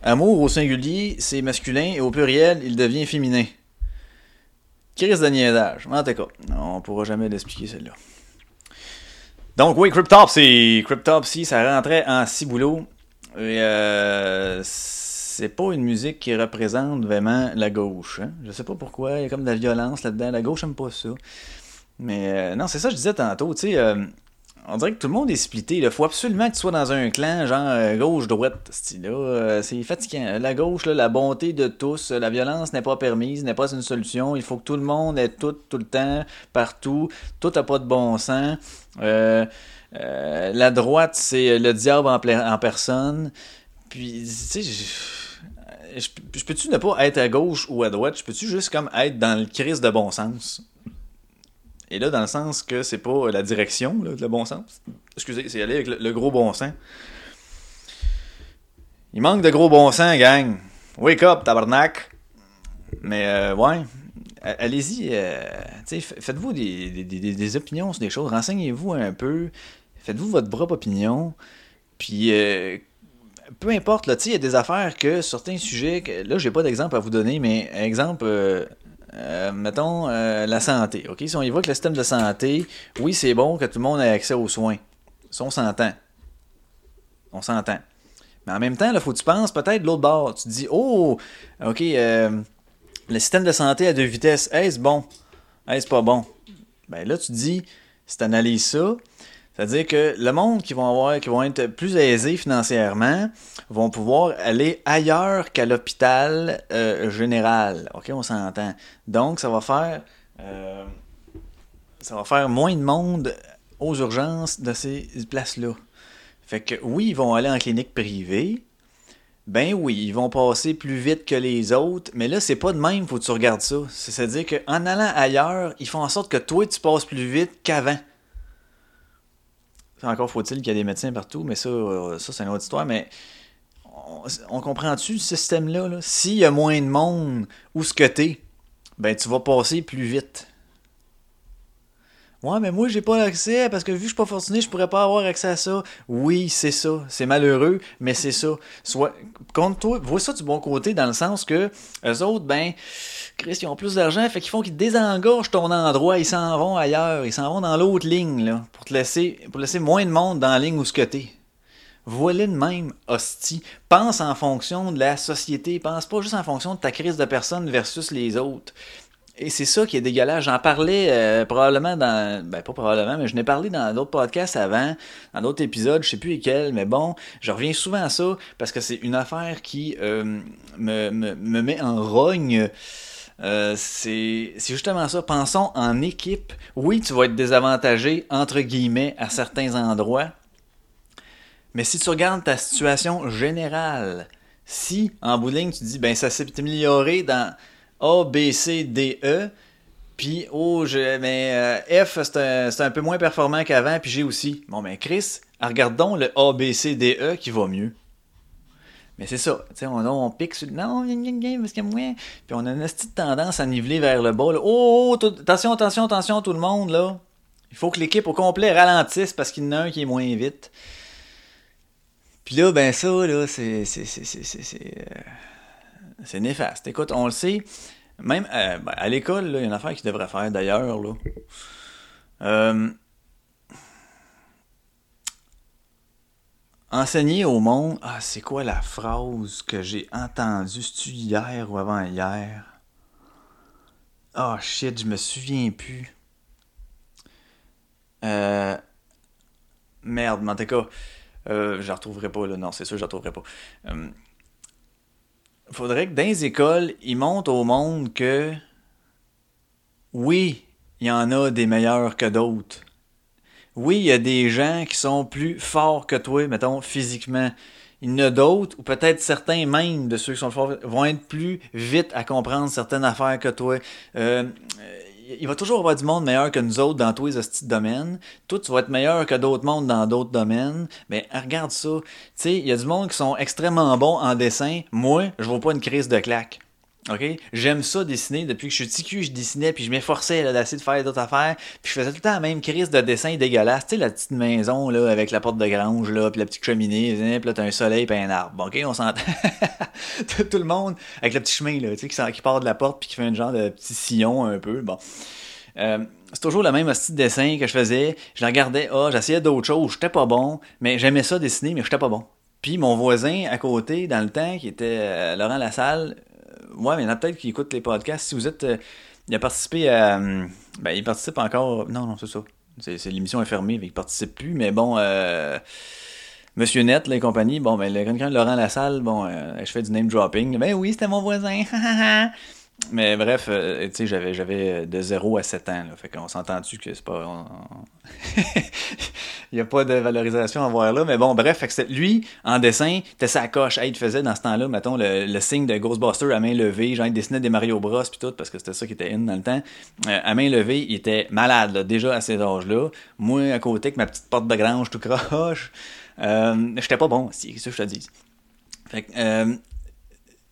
[SPEAKER 1] Amour au singulier, c'est masculin, et au pluriel, il devient féminin. Crise de niaisage. En tout cas, on pourra jamais l'expliquer celle-là. Donc oui, Cryptopsy. Cryptopsy, ça rentrait en ciboulot. Et euh, c'est pas une musique qui représente vraiment la gauche. Hein? Je sais pas pourquoi, il y a comme de la violence là-dedans. La gauche aime pas ça. Mais euh, non, c'est ça que je disais tantôt. Tu sais, euh, on dirait que tout le monde est splitté. Il faut absolument que tu sois dans un clan, genre euh, gauche-droite. Euh, c'est fatigant. La gauche, la bonté de tous, la violence n'est pas permise, n'est pas une solution. Il faut que tout le monde ait tout, tout le temps, partout. Tout n'a pas de bon sens. Euh, la droite, c'est le diable en, personne. Puis, tu sais, je, je peux-tu ne pas être à gauche ou à droite? Je peux-tu juste comme être dans le crise de bon sens? Et là, dans le sens que c'est pas la direction, le bon sens. Excusez, c'est aller avec le, gros bon sens. Il manque de gros bon sens, gang. Wake up, tabarnak. Mais, euh, ouais. Allez-y, euh, faites-vous des, des, opinions sur des choses. Renseignez-vous un peu. Faites-vous votre propre opinion. Puis, euh, peu importe, là, il y a des affaires que certains sujets, là, j'ai pas d'exemple à vous donner, mais exemple, euh, mettons, euh, la santé. OK? Si on y voit que le système de santé, oui, c'est bon que tout le monde ait accès aux soins. Ça, on s'entend. On s'entend. Mais en même temps, il faut que tu penses peut-être de l'autre bord. Tu te dis, oh, OK, euh, le système de santé à deux vitesses, est-ce bon? Est-ce pas bon? Ben là, tu te dis, si tu analyses ça, c'est-à-dire que le monde qui vont avoir, qui vont être plus aisés financièrement, vont pouvoir aller ailleurs qu'à l'hôpital euh, général. Ok, on s'entend. Donc, ça va faire, euh, ça va faire moins de monde aux urgences de ces places-là. Fait que oui, ils vont aller en clinique privée. Ben oui, ils vont passer plus vite que les autres, mais là, c'est pas de même, faut que tu regardes ça. C'est-à-dire qu'en allant ailleurs, ils font en sorte que toi, tu passes plus vite qu'avant. Encore faut-il qu'il y ait des médecins partout, mais ça, euh, ça c'est une autre histoire. Mais on, comprend-tu ce système-là? -là, S'il y a moins de monde où ce que t'es, ben tu vas passer plus vite. Ouais, mais moi, j'ai pas accès parce que vu que je suis pas fortuné, je pourrais pas avoir accès à ça. Oui, c'est ça. C'est malheureux, mais c'est ça. Soit, compte toi, vois ça du bon côté dans le sens que eux autres, ben, Chris, ils ont plus d'argent, fait qu'ils font qu'ils désengorgent ton endroit, ils s'en vont ailleurs, ils s'en vont dans l'autre ligne, là, pour te laisser, pour laisser moins de monde dans la ligne où ce que. Voilà de même, hostie. Pense en fonction de la société, pense pas juste en fonction de ta crise de personne versus les autres. Et c'est ça qui est dégueulasse. J'en parlais euh, probablement dans. Ben, pas probablement, mais je n'ai parlé dans d'autres podcasts avant, dans d'autres épisodes, je sais plus lesquels, mais bon, je reviens souvent à ça parce que c'est une affaire qui euh, me, me, me, met en rogne. Euh, c'est justement ça. Pensons en équipe. Oui, tu vas être désavantagé, entre guillemets, à certains endroits. Mais si tu regardes ta situation générale, si en bout tu dis, ben ça s'est amélioré dans a, B, C, D, E. Puis, oh, je, mais euh, F, c'est un, peu moins performant qu'avant, puis G aussi. Bon, ben Chris, regardons le A, B, C, D, E qui va mieux. Mais c'est ça, tu on, on, pique sur non, parce que moi. Puis on a une petite tendance à niveler vers le bas. Oh, oh attention, attention, attention, tout le monde, là. Il faut que l'équipe au complet ralentisse parce qu'il y en a un qui est moins vite. Puis là, ben ça, là, c'est. C'est. Néfaste. Écoute, on le sait, même euh, ben, à l'école, il y a une affaire qu'ils devraient faire d'ailleurs. Là. Euh, enseigner au monde. Ah, c'est quoi la phrase que j'ai entendue hier ou avant-hier? Ah, oh, shit, je me souviens plus. Euh, merde, mais en tout cas, je la retrouverai pas. Non, c'est sûr, je la retrouverai pas. Faudrait que dans les écoles, ils montrent au monde que oui, il y en a des meilleurs que d'autres. oui, il y a des gens qui sont plus forts que toi, mettons, physiquement. Il y en a d'autres, ou peut-être certains même de ceux qui sont forts, vont être plus vite à comprendre certaines affaires que toi. Euh, il va toujours y avoir du monde meilleur que nous autres dans tous les de domaines. Toi, tu être meilleur que d'autres mondes dans d'autres domaines. Mais regarde ça. Tu sais, il y a du monde qui sont extrêmement bons en dessin. Moi, je vois pas une crise de claque. OK? J'aime ça dessiner. Depuis que je suis petit cul, je dessinais, puis je m'efforçais d'essayer de faire d'autres affaires. Puis je faisais tout le temps la même crise de dessin dégueulasse. Tu sais, la petite maison, là, avec la porte de grange, là, puis la petite cheminée, puis là, t'as un soleil, puis un arbre. OK? On s'entend. *laughs* tout le monde, avec le petit chemin, là, tu sais, qui, part de la porte, puis qui fait un genre de petit sillon un peu. Bon. Euh, c'est toujours le même style de dessin que je faisais. Je la regardais, ah, j'essayais d'autres choses, j'étais pas bon, mais j'aimais ça dessiner, mais j'étais pas bon. Puis mon voisin à côté, dans le temps, qui était euh, Laurent Lassalle, ouais, mais il y en a peut-être qui écoutent les podcasts. Si vous êtes. Euh, il a participé à. Euh, ben, il participe encore. Non, non, c'est ça. C'est, l'émission est fermée, mais il participe plus. Mais bon, euh, Monsieur Net, les compagnies, bon, ben, le grand Laurent Lassalle, bon, je fais du name dropping. Ben oui, c'était mon voisin. *laughs* Mais bref, tu sais, j'avais, j'avais de 0 à 7 ans. Là, fait qu'on s'entend-tu que c'est pas. il *laughs* n'y a pas de valorisation à voir là. Mais bon, bref, lui, en dessin, t'es sa coche. il faisait dans ce temps-là, mettons, le, signe de Ghostbuster à main levée. Genre, il dessinait des Mario Bros. puis tout, parce que c'était ça qui était in dans le temps. Euh, à main levée, il était malade, là, déjà à cet âge-là. Moi, à côté, avec ma petite porte de grange tout croche, euh, j'étais pas bon, c'est ça que je te dis. Fait que, euh,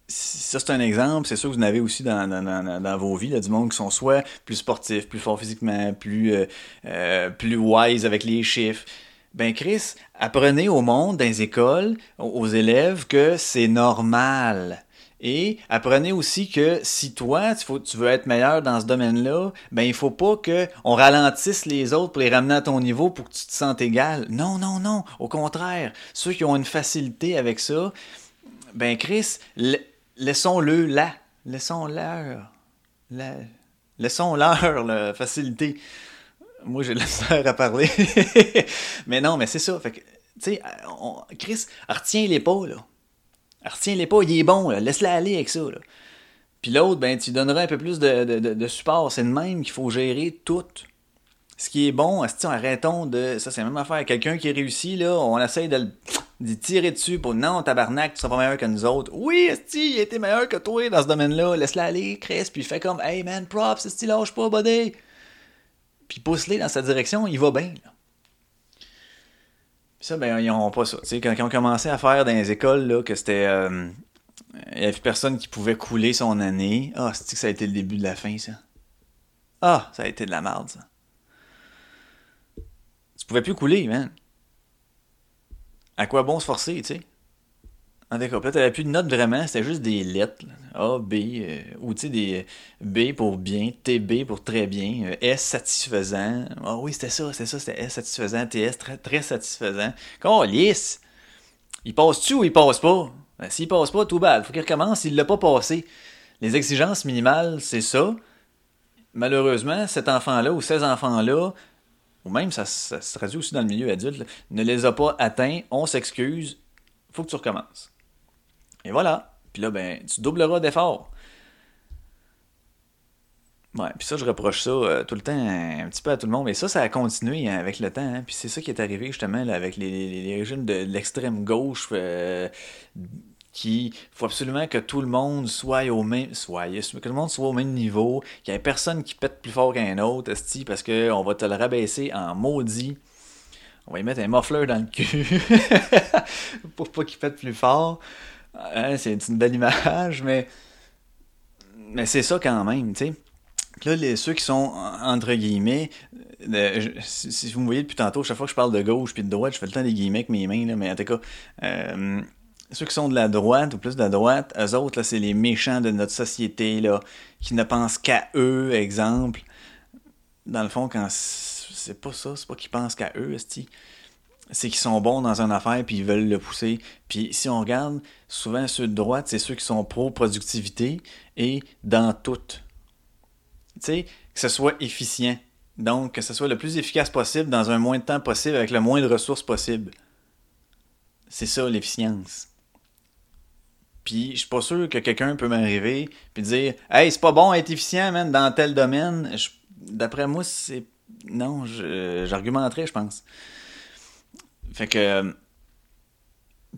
[SPEAKER 1] ça c'est un exemple, c'est sûr que vous en avez aussi dans, dans, dans, vos vies, du monde qui sont soit plus sportifs, plus forts physiquement, plus, euh, euh, plus wise avec les chiffres. Ben Chris, apprenez au monde, dans les écoles, aux élèves, que c'est normal. Et apprenez aussi que si toi, tu, tu veux être meilleur dans ce domaine-là, ben il faut pas que on ralentisse les autres pour les ramener à ton niveau pour que tu te sentes égal. Non, non, non. Au contraire, ceux qui ont une facilité avec ça, ben Chris, laissons-le là. Laissons-leur. La... Laissons-leur la facilité. Moi, j'ai la *laughs* à parler. *laughs* mais non, mais c'est ça. Fait que, tu sais, Chris, retiens-les pas, là. Retiens-les pas, il est bon, Laisse-la aller avec ça, là. Puis l'autre, ben, tu donneras un peu plus de, de, de support. C'est le même qu'il faut gérer tout. Ce qui est bon, arrêtons de. Ça, c'est la même affaire. Quelqu'un qui réussit, là, on essaye de d'y tirer dessus pour non, tabarnak, tu seras pas meilleur que nous autres. Oui, Esti, il était meilleur que toi dans ce domaine-là. Laisse-la aller, Chris, puis fais comme Hey man, props, Esti, lâche pas, buddy. Puis pousse-les dans sa direction, il va bien. Puis ça, ben, ils n'ont pas ça. Tu sais, quand ont commencé à faire dans les écoles, là, que c'était. Euh, il n'y avait personne qui pouvait couler son année. Ah, c'est que ça a été le début de la fin, ça. Ah, ça a été de la merde, ça. Tu pouvais plus couler, man. À quoi bon se forcer, tu sais? En décor, là, t'avais plus de notes vraiment, c'était juste des lettres. A, B, euh, ou tu sais, des B pour bien, TB pour très bien, euh, S satisfaisant. Ah oui, c'était ça, c'était ça, c'était S satisfaisant, TS très, très satisfaisant. Comment lisse? Il passe-tu ou il passe pas? Ben, S'il passe pas, tout bad. Faut qu'il recommence, il l'a pas passé. Les exigences minimales, c'est ça. Malheureusement, cet enfant-là ou ces enfants-là ou même ça, se traduit aussi dans le milieu adulte, ne les a pas atteints, on s'excuse, faut que tu recommences. Et voilà. Puis là, ben, tu doubleras d'efforts. Ouais, puis ça, je reproche ça euh, tout le temps un petit peu à tout le monde. Mais ça, ça a continué avec le temps. Hein. Puis c'est ça qui est arrivé justement avec les, régimes de, l'extrême gauche. Euh, qui faut absolument que tout le monde soit au même soit que le monde soit au même niveau, qu'il n'y ait personne qui pète plus fort qu'un autre, parce que on va te le rabaisser en maudit. On va y mettre un muffler dans le cul *laughs* pour pas qu'il pète plus fort. Hein, c'est une belle image, mais mais c'est ça quand même, tu sais. Là, les, ceux qui sont, entre guillemets, si, vous me voyez depuis tantôt, chaque fois que je parle de gauche puis de droite, je fais le temps des guillemets avec mes mains, là, mais en tout cas, euh, ceux qui sont de la droite ou plus de la droite, eux autres, c'est les méchants de notre société, là, qui ne pensent qu'à eux, exemple. Dans le fond, quand c'est pas ça, c'est pas qu'ils pensent qu'à eux, c'est qu'ils sont bons dans une affaire puis ils veulent le pousser. Puis si on regarde, souvent ceux de droite, c'est ceux qui sont pro-productivité et dans tout. Tu sais, que ce soit efficient. Donc, que ce soit le plus efficace possible dans un moins de temps possible avec le moins de ressources possible. C'est ça l'efficience. Puis je suis pas sûr que quelqu'un peut m'arriver puis dire Hey, c'est pas bon être efficient, man, dans tel domaine. D'après moi, c'est non, j'argumenterais, je pense. Fait que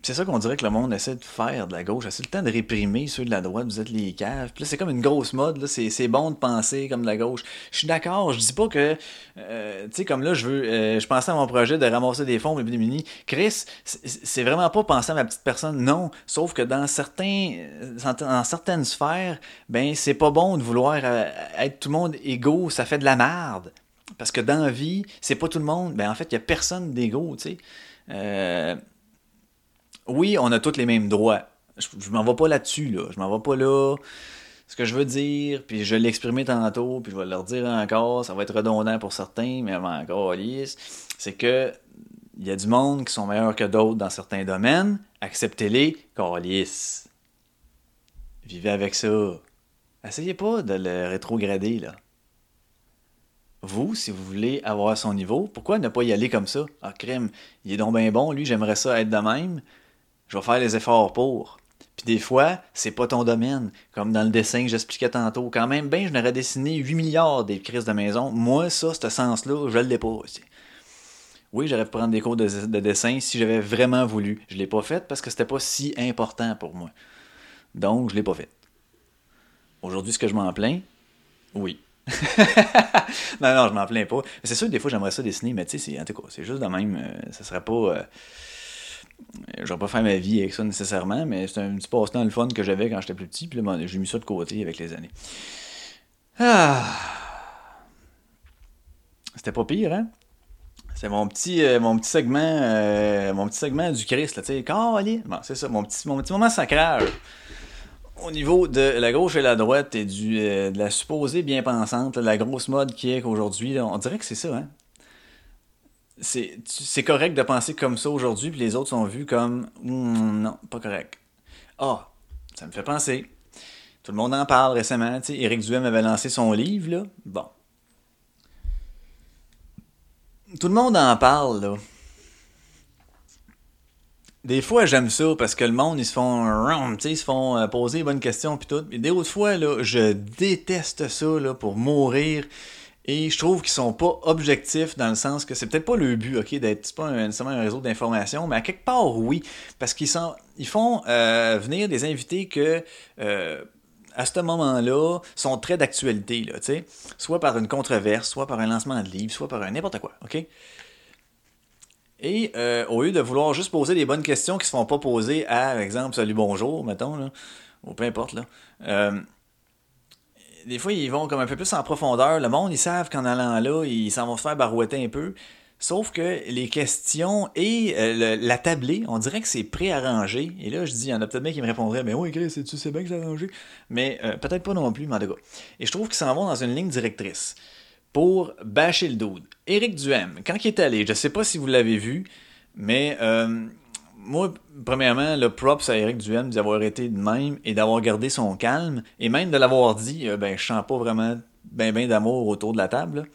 [SPEAKER 1] c'est ça qu'on dirait que le monde essaie de faire de la gauche. C'est le temps de réprimer ceux de la droite, vous êtes les caves. Puis là, c'est comme une grosse mode, là. C'est, bon de penser comme de la gauche. Je suis d'accord, je dis pas que. Euh, tu sais, comme là, je veux. Euh, je pensais à mon projet de ramasser des fonds, mais mini. Chris, c'est vraiment pas penser à ma petite personne, non. Sauf que dans certains. Dans certaines sphères, ben, c'est pas bon de vouloir euh, être tout le monde égaux, ça fait de la merde. Parce que dans la vie, c'est pas tout le monde. Ben, en fait, il y a personne d'égaux, tu sais. Oui, on a tous les mêmes droits. Je, je m'en vais pas là-dessus, là. Je m'en vais pas là. Ce que je veux dire, puis je l'ai exprimé tantôt, puis je vais leur dire encore, ça va être redondant pour certains, mais encore, Alice, c'est que il y a du monde qui sont meilleurs que d'autres dans certains domaines. Acceptez-les, Alice. Vivez avec ça. Essayez pas de le rétrograder, là. Vous, si vous voulez avoir son niveau, pourquoi ne pas y aller comme ça? Ah, crème, il est donc bien bon, lui, j'aimerais ça être de même je vais faire les efforts pour. Puis des fois, c'est pas ton domaine. Comme dans le dessin que j'expliquais tantôt. Quand même, ben, je n'aurais dessiné 8 milliards des crises de maison. Moi, ça, ce sens-là, je l'ai pas. Oui, j'aurais pu prendre des cours de, dessin si j'avais vraiment voulu. Je l'ai pas fait parce que c'était pas si important pour moi. Donc, je l'ai pas fait. Aujourd'hui, est-ce que je m'en plains? Oui. *laughs* non, non, je m'en plains pas. C'est sûr que des fois, j'aimerais ça dessiner, mais tu sais, en tout cas, c'est juste de même. Euh, ça serait pas. Euh, je vais pas faire ma vie avec ça nécessairement, mais c'est un petit passe-temps le fun que j'avais quand j'étais plus petit, puis là, j'ai mis ça de côté avec les années. Ah! C'était pas pire, hein? C'est mon petit, euh, mon petit segment euh, mon petit segment du Christ, là, tu sais. Bon, c'est ça, mon petit, mon petit moment sacrage. Au niveau de la gauche et la droite et du, euh, de la supposée bien pensante, la grosse mode qui est qu'aujourd'hui, on dirait que c'est ça, hein? C'est correct de penser comme ça aujourd'hui, puis les autres sont vus comme hmm, non, pas correct. Ah, ça me fait penser. Tout le monde en parle récemment. Tu sais, Éric Duhem avait lancé son livre, là. Bon. Tout le monde en parle, là. Des fois, j'aime ça parce que le monde, ils se font, ils se font euh, poser les bonnes questions puis tout. Mais des autres fois, là, je déteste ça, là, pour mourir. Et je trouve qu'ils sont pas objectifs dans le sens que c'est peut-être pas le but, ok, d'être pas nécessairement un réseau d'information, mais à quelque part oui, parce qu'ils sont, ils font euh, venir des invités que euh, à ce moment-là sont très d'actualité, tu sais, soit par une controverse, soit par un lancement de livre, soit par un n'importe quoi, ok? Et euh, au lieu de vouloir juste poser des bonnes questions qui se font pas poser à, par exemple, salut bonjour, mettons là, ou peu importe là des fois, ils vont comme un peu plus en profondeur. Le monde, ils savent qu'en allant là, ils s'en vont se faire barouetter un peu. Sauf que les questions et euh, la tablée, on dirait que c'est préarrangé. Et là, je dis, il y en a peut-être bien qui me répondraient, mais oui, Chris, tu sais bien que c'est arrangé. Mais euh, peut-être pas non plus, mais. Et je trouve qu'ils s'en vont dans une ligne directrice pour bâcher le dude. Éric Duhem, quand il est allé, je sais pas si vous l'avez vu, mais euh, moi, premièrement, le props à Eric Duhem d'avoir été de même et d'avoir gardé son calme, et même de l'avoir dit, euh, ben, je sens pas vraiment ben, ben d'amour autour de la table.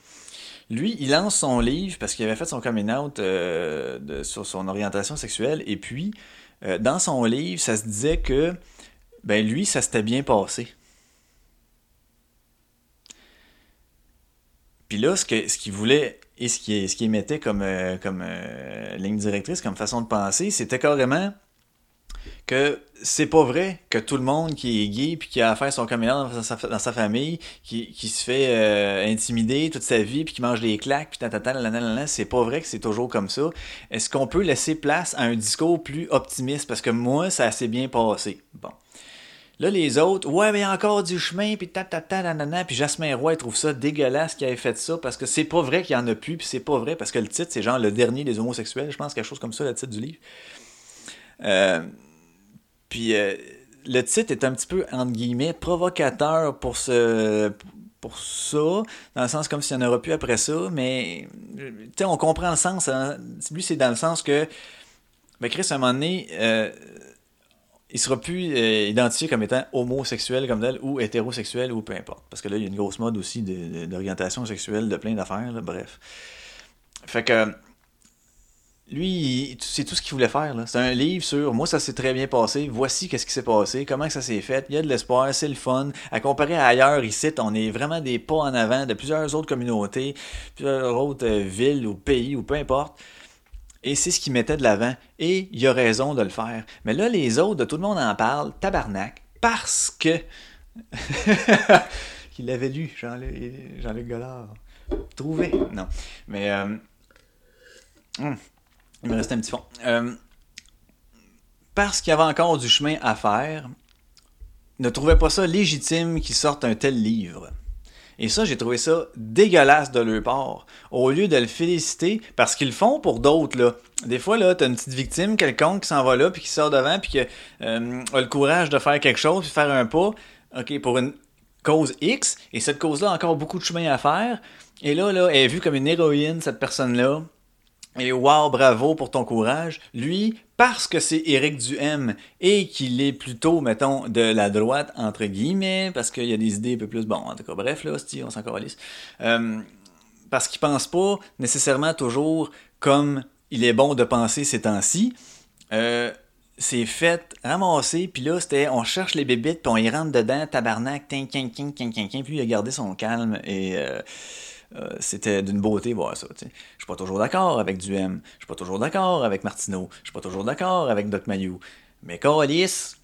[SPEAKER 1] Lui, il lance son livre parce qu'il avait fait son coming out euh, sur son orientation sexuelle, et puis, euh, dans son livre, ça se disait que, ben, lui, ça s'était bien passé. Puis là, ce qu'il voulait et ce qui, ce qui émettait comme, euh, comme euh, ligne directrice, comme façon de penser, c'était carrément que c'est pas vrai que tout le monde qui est gay puis qui a affaire son caméra dans sa, dans sa famille, qui, qui se fait euh, intimider toute sa vie puis qui mange des claques puis ta c'est pas vrai que c'est toujours comme ça. Est-ce qu'on peut laisser place à un discours plus optimiste? Parce que moi ça s'est bien passé. Bon. Là, les autres, ouais, mais encore du chemin, puis ta ta ta nanana, puis Jasmin Roy, trouve ça dégueulasse qu'il ait fait ça, parce que c'est pas vrai qu'il y en a plus, puis c'est pas vrai, parce que le titre, c'est genre le dernier des homosexuels, je pense, quelque chose comme ça, le titre du livre. Euh, puis euh, le titre est un petit peu, entre guillemets, provocateur pour ce pour ça, dans le sens comme s'il n'y en aurait plus après ça, mais tu sais, on comprend le sens. Hein. Lui, c'est dans le sens que, ben Chris, à un moment donné, euh, il sera plus euh, identifié comme étant homosexuel comme tel ou hétérosexuel ou peu importe. Parce que là, il y a une grosse mode aussi d'orientation sexuelle, de plein d'affaires, bref. Fait que lui, c'est tout ce qu'il voulait faire. C'est un livre sur moi, ça s'est très bien passé. Voici qu'est-ce qui s'est passé, comment ça s'est fait. Il y a de l'espoir, c'est le fun. À comparer ailleurs, ici, on est vraiment des pas en avant de plusieurs autres communautés, plusieurs autres euh, villes ou pays ou peu importe. Et c'est ce qu'il mettait de l'avant. Et il a raison de le faire. Mais là, les autres, tout le monde en parle, tabarnak, parce que. *laughs* qu'il avait lu, Jean-Luc Jean Gollard. Trouvé. Non. Mais. Euh... Hum. Il me restait un petit fond. Euh, parce qu'il y avait encore du chemin à faire, ne trouvait pas ça légitime qu'ils sortent un tel livre. Et ça, j'ai trouvé ça dégueulasse de leur part. Au lieu de le féliciter, parce qu'ils le font pour d'autres, là. Des fois, là, t'as une petite victime, quelqu'un qui s'en va là, puis qui sort devant, puis qui euh, a le courage de faire quelque chose, puis faire un pas, OK, pour une cause X, et cette cause-là a encore beaucoup de chemin à faire. Et là, là, elle est vue comme une héroïne, cette personne-là. Et wow, bravo pour ton courage. Lui, parce que c'est Éric Duhem et qu'il est plutôt, mettons, de la droite, entre guillemets, parce qu'il y a des idées un peu plus, bon, en tout cas, bref, là, on s'en calisse. Euh, parce qu'il pense pas nécessairement toujours comme il est bon de penser ces temps-ci. Euh, c'est fait ramasser, puis là, c'était on cherche les bébites, puis on y rentre dedans, tabarnak, tin, tin, tin, tin, tin, puis il a gardé son calme et. Euh, euh, c'était d'une beauté voir ça. Je suis pas toujours d'accord avec Duhem, je suis pas toujours d'accord avec Martineau, je suis pas toujours d'accord avec Doc Mayou. Mais Coralis,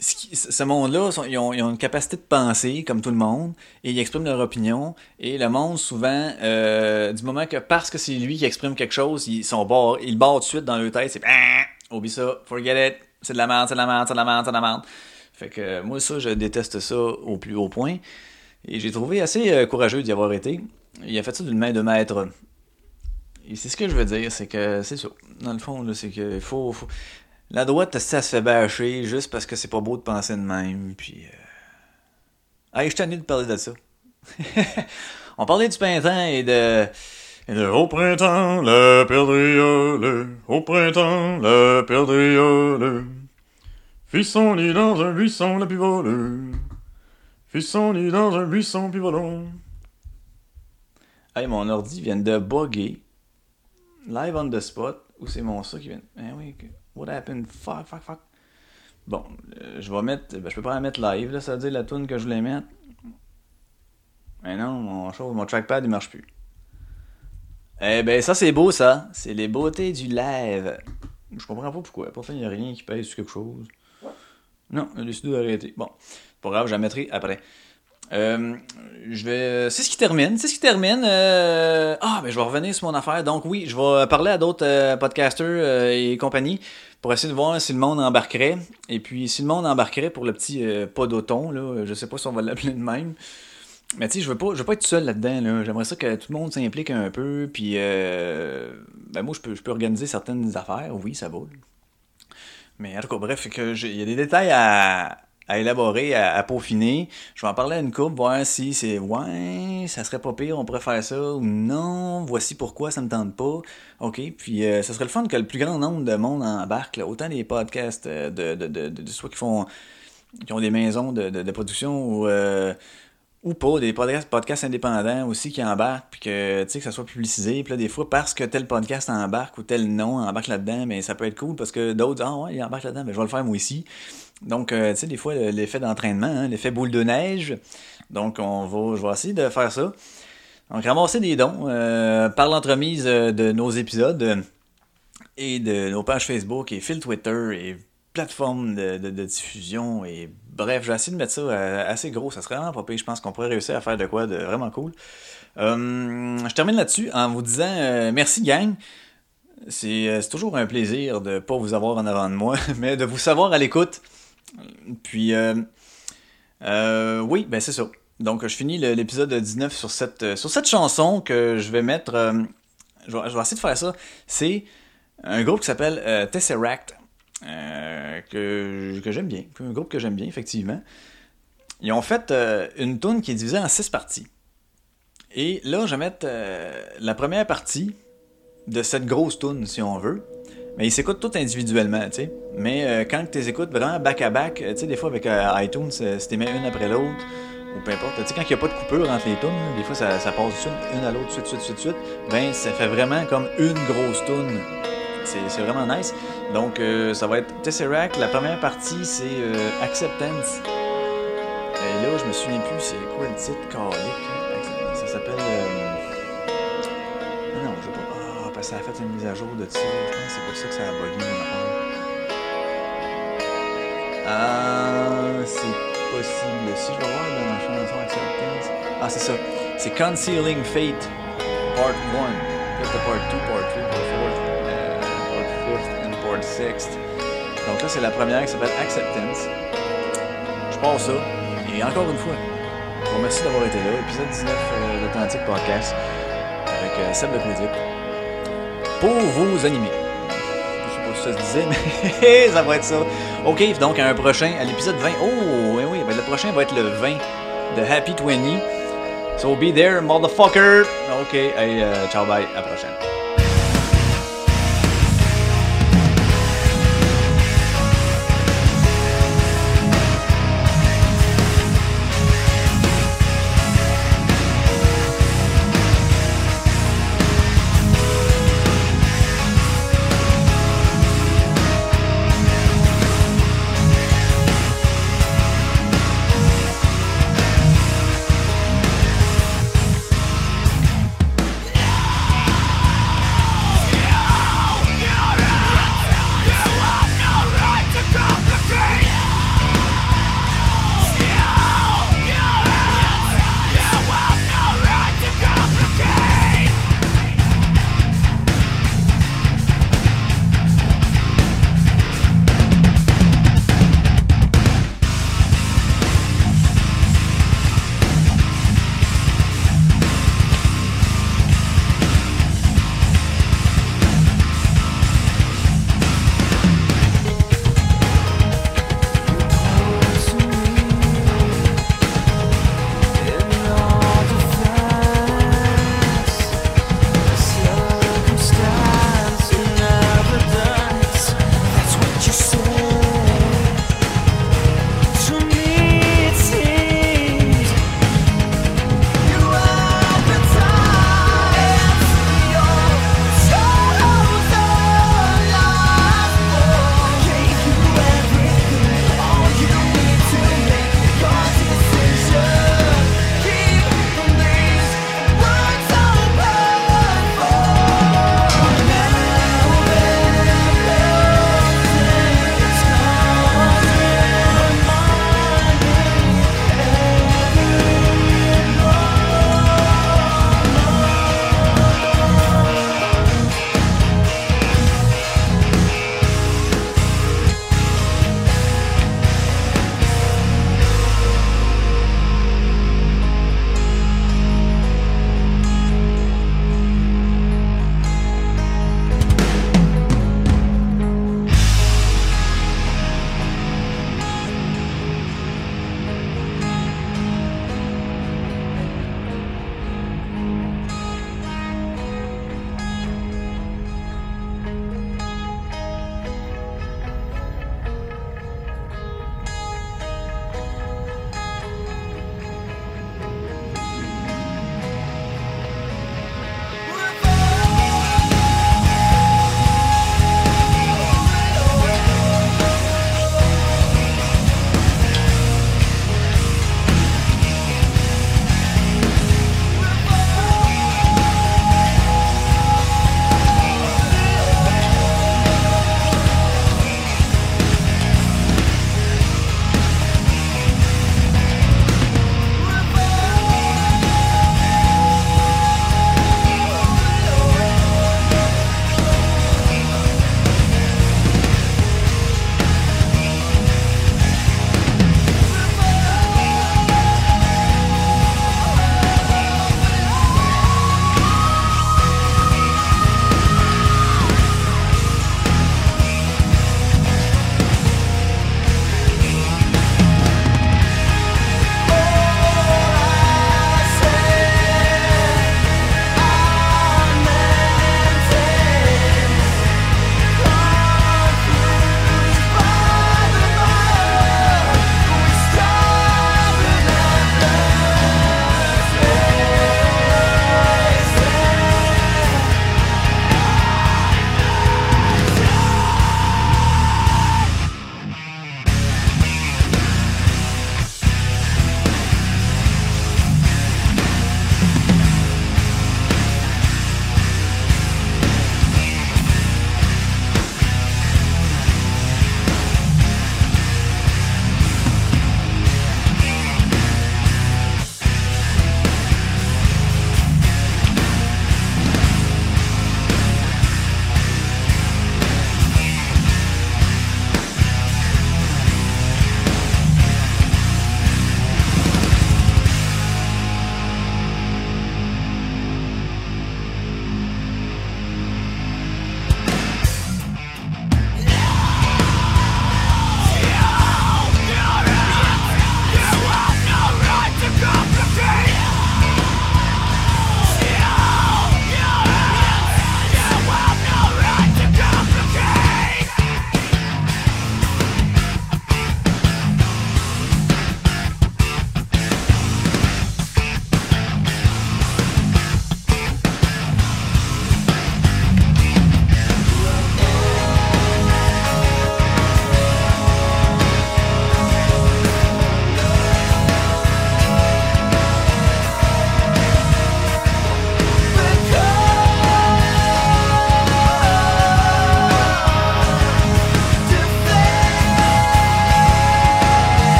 [SPEAKER 1] ce monde-là, ils ont, une capacité de penser, comme tout le monde, et ils expriment leur opinion. Et le monde, souvent, euh, du moment que parce que c'est lui qui exprime quelque chose, ils sont barrent, ils tout de suite dans leur tête, c'est oublie ça, forget it, c'est de la merde, c'est de la merde, c'est de la merde, c'est de la merde. Fait que moi, ça, je déteste ça au plus haut point. Et j'ai trouvé assez euh, courageux d'y avoir été. Il a fait ça d'une main de maître. Et c'est ce que je veux dire, c'est que c'est ça. Dans le fond, c'est que faut, La droite, ça se fait bâcher juste parce que c'est pas beau de penser de même. Puis. Euh... je t'en de parler de ça. *laughs* On parlait du printemps et de. Et de Au printemps, la perdriole. Au printemps, la perdriole. Fit son lit dans un buisson, la. Fais son lit dans un buisson puis volons. Hey, mon ordi vient de bugger. Live on the spot. Ou c'est mon ça qui vient. Eh oui, what happened? Fuck, fuck, fuck. Bon, euh, je vais mettre. Ben, je peux pas la mettre live, là, ça veut dire la tune que je voulais mettre. Mais non, mon, chose, mon trackpad il marche plus. Eh ben, ça c'est beau ça. C'est les beautés du live. Je comprends pas pourquoi. Pourtant, il n'y a rien qui pèse sur quelque chose. Non, il a décidé d'arrêter. Bon. Pas grave, je la mettrai après. Euh, je vais. C'est ce qui termine. C'est ce qui termine. Euh, ah, mais je vais revenir sur mon affaire. Donc oui, je vais parler à d'autres euh, podcasters et compagnie pour essayer de voir si le monde embarquerait. Et puis si le monde embarquerait pour le petit pas d'auton, là, je sais pas si on va l'appeler de même. Mais tu sais, je veux pas, je veux pas être seul là-dedans. Là. J'aimerais ça que tout le monde s'implique un peu. Puis ben moi, je peux, je peux organiser certaines affaires. Oui, ça vaut. Mais en tout cas, bref, il y a des détails à à élaborer, à, peaufiner. Je vais en parler à une coupe, voir si c'est ouais, ça serait pas pire, on pourrait faire ça ou non, voici pourquoi ça me tente pas. OK, puis euh, ça serait le fun que le plus grand nombre de monde embarque, là, autant des podcasts euh, de, de, de, de, soit qui font qui ont des maisons de, de, production ou euh, ou pas, des podcasts, indépendants aussi qui embarquent, puis que, tu sais, que ça soit publicisé. Puis là, des fois, parce que tel podcast embarque ou tel nom embarque là-dedans, mais ça peut être cool parce que d'autres ah ouais, il embarque là-dedans, mais je vais le faire moi aussi. Donc, euh, tu sais, des fois, l'effet d'entraînement, hein, l'effet boule de neige. Donc, on va, je vais essayer de faire ça. Donc, ramasser des dons euh, par l'entremise euh, de nos épisodes et de nos pages Facebook et fil Twitter et plateformes de, diffusion. Et bref, je vais essayer de mettre ça assez gros. Ça serait vraiment pas pire. Je pense qu'on pourrait réussir à faire de quoi de vraiment cool. je termine là-dessus en vous disant merci, gang. C'est toujours un plaisir de pas vous avoir en avant de moi, *laughs* mais de vous savoir à l'écoute. Puis, euh, euh, oui, ben c'est ça. Donc, je finis l'épisode 19 sur cette, euh, sur cette chanson que je vais mettre. je, vais, essayer de faire ça. C'est un groupe qui s'appelle Tesseract, que, que j'aime bien. Un groupe que j'aime bien, effectivement. Ils ont fait une tune qui est divisée en six parties. Et là, je vais mettre la première partie de cette grosse tune, si on veut. Mais ils s'écoutent tout individuellement, tu sais. Mais euh, quand tu les écoutes vraiment back à back, tu sais, des fois avec euh, iTunes, euh, si tu mets une après l'autre, ou peu importe. Tu sais, quand il n'y a pas de coupure entre les tunes, des fois ça, passe une, à l'autre, suite, suite, suite, suite, ben ça fait vraiment comme une grosse tune. C'est vraiment nice. Donc euh, ça va être Tesseract. La première partie, c'est euh, Acceptance. Et là, je me souviens plus, c'est quoi le titre calique. Ça s'appelle. euh, Ah non, je sais pas. Ah, parce que ça a fait une mise à jour de ça. Je pense que c'est pour ça que ça a bugué mon. Ah, c'est possible. Si je vais voir dans la chanson Acceptance. Ah, c'est ça. C'est Concealing Fate, Part 1. Là, t'as Part 2, Part 3, Part 4, euh, Part 5th and Part 6th. Donc là, c'est la première qui s'appelle Acceptance. Je pars ça. Et encore une fois, je vous remercie d'avoir été là. Épisode 19 euh, Podcast avec euh, Seb de Claudic. Pour vous animer. Je sais pas si ça se disait, *laughs* mais ça va être ça. Ok, donc à un prochain, à l'épisode 20. Oh, oui, oui, ben le prochain va être le 20 de Happy 20. So be there, motherfucker. Ok, hey, euh, ciao, bye, à la prochaine.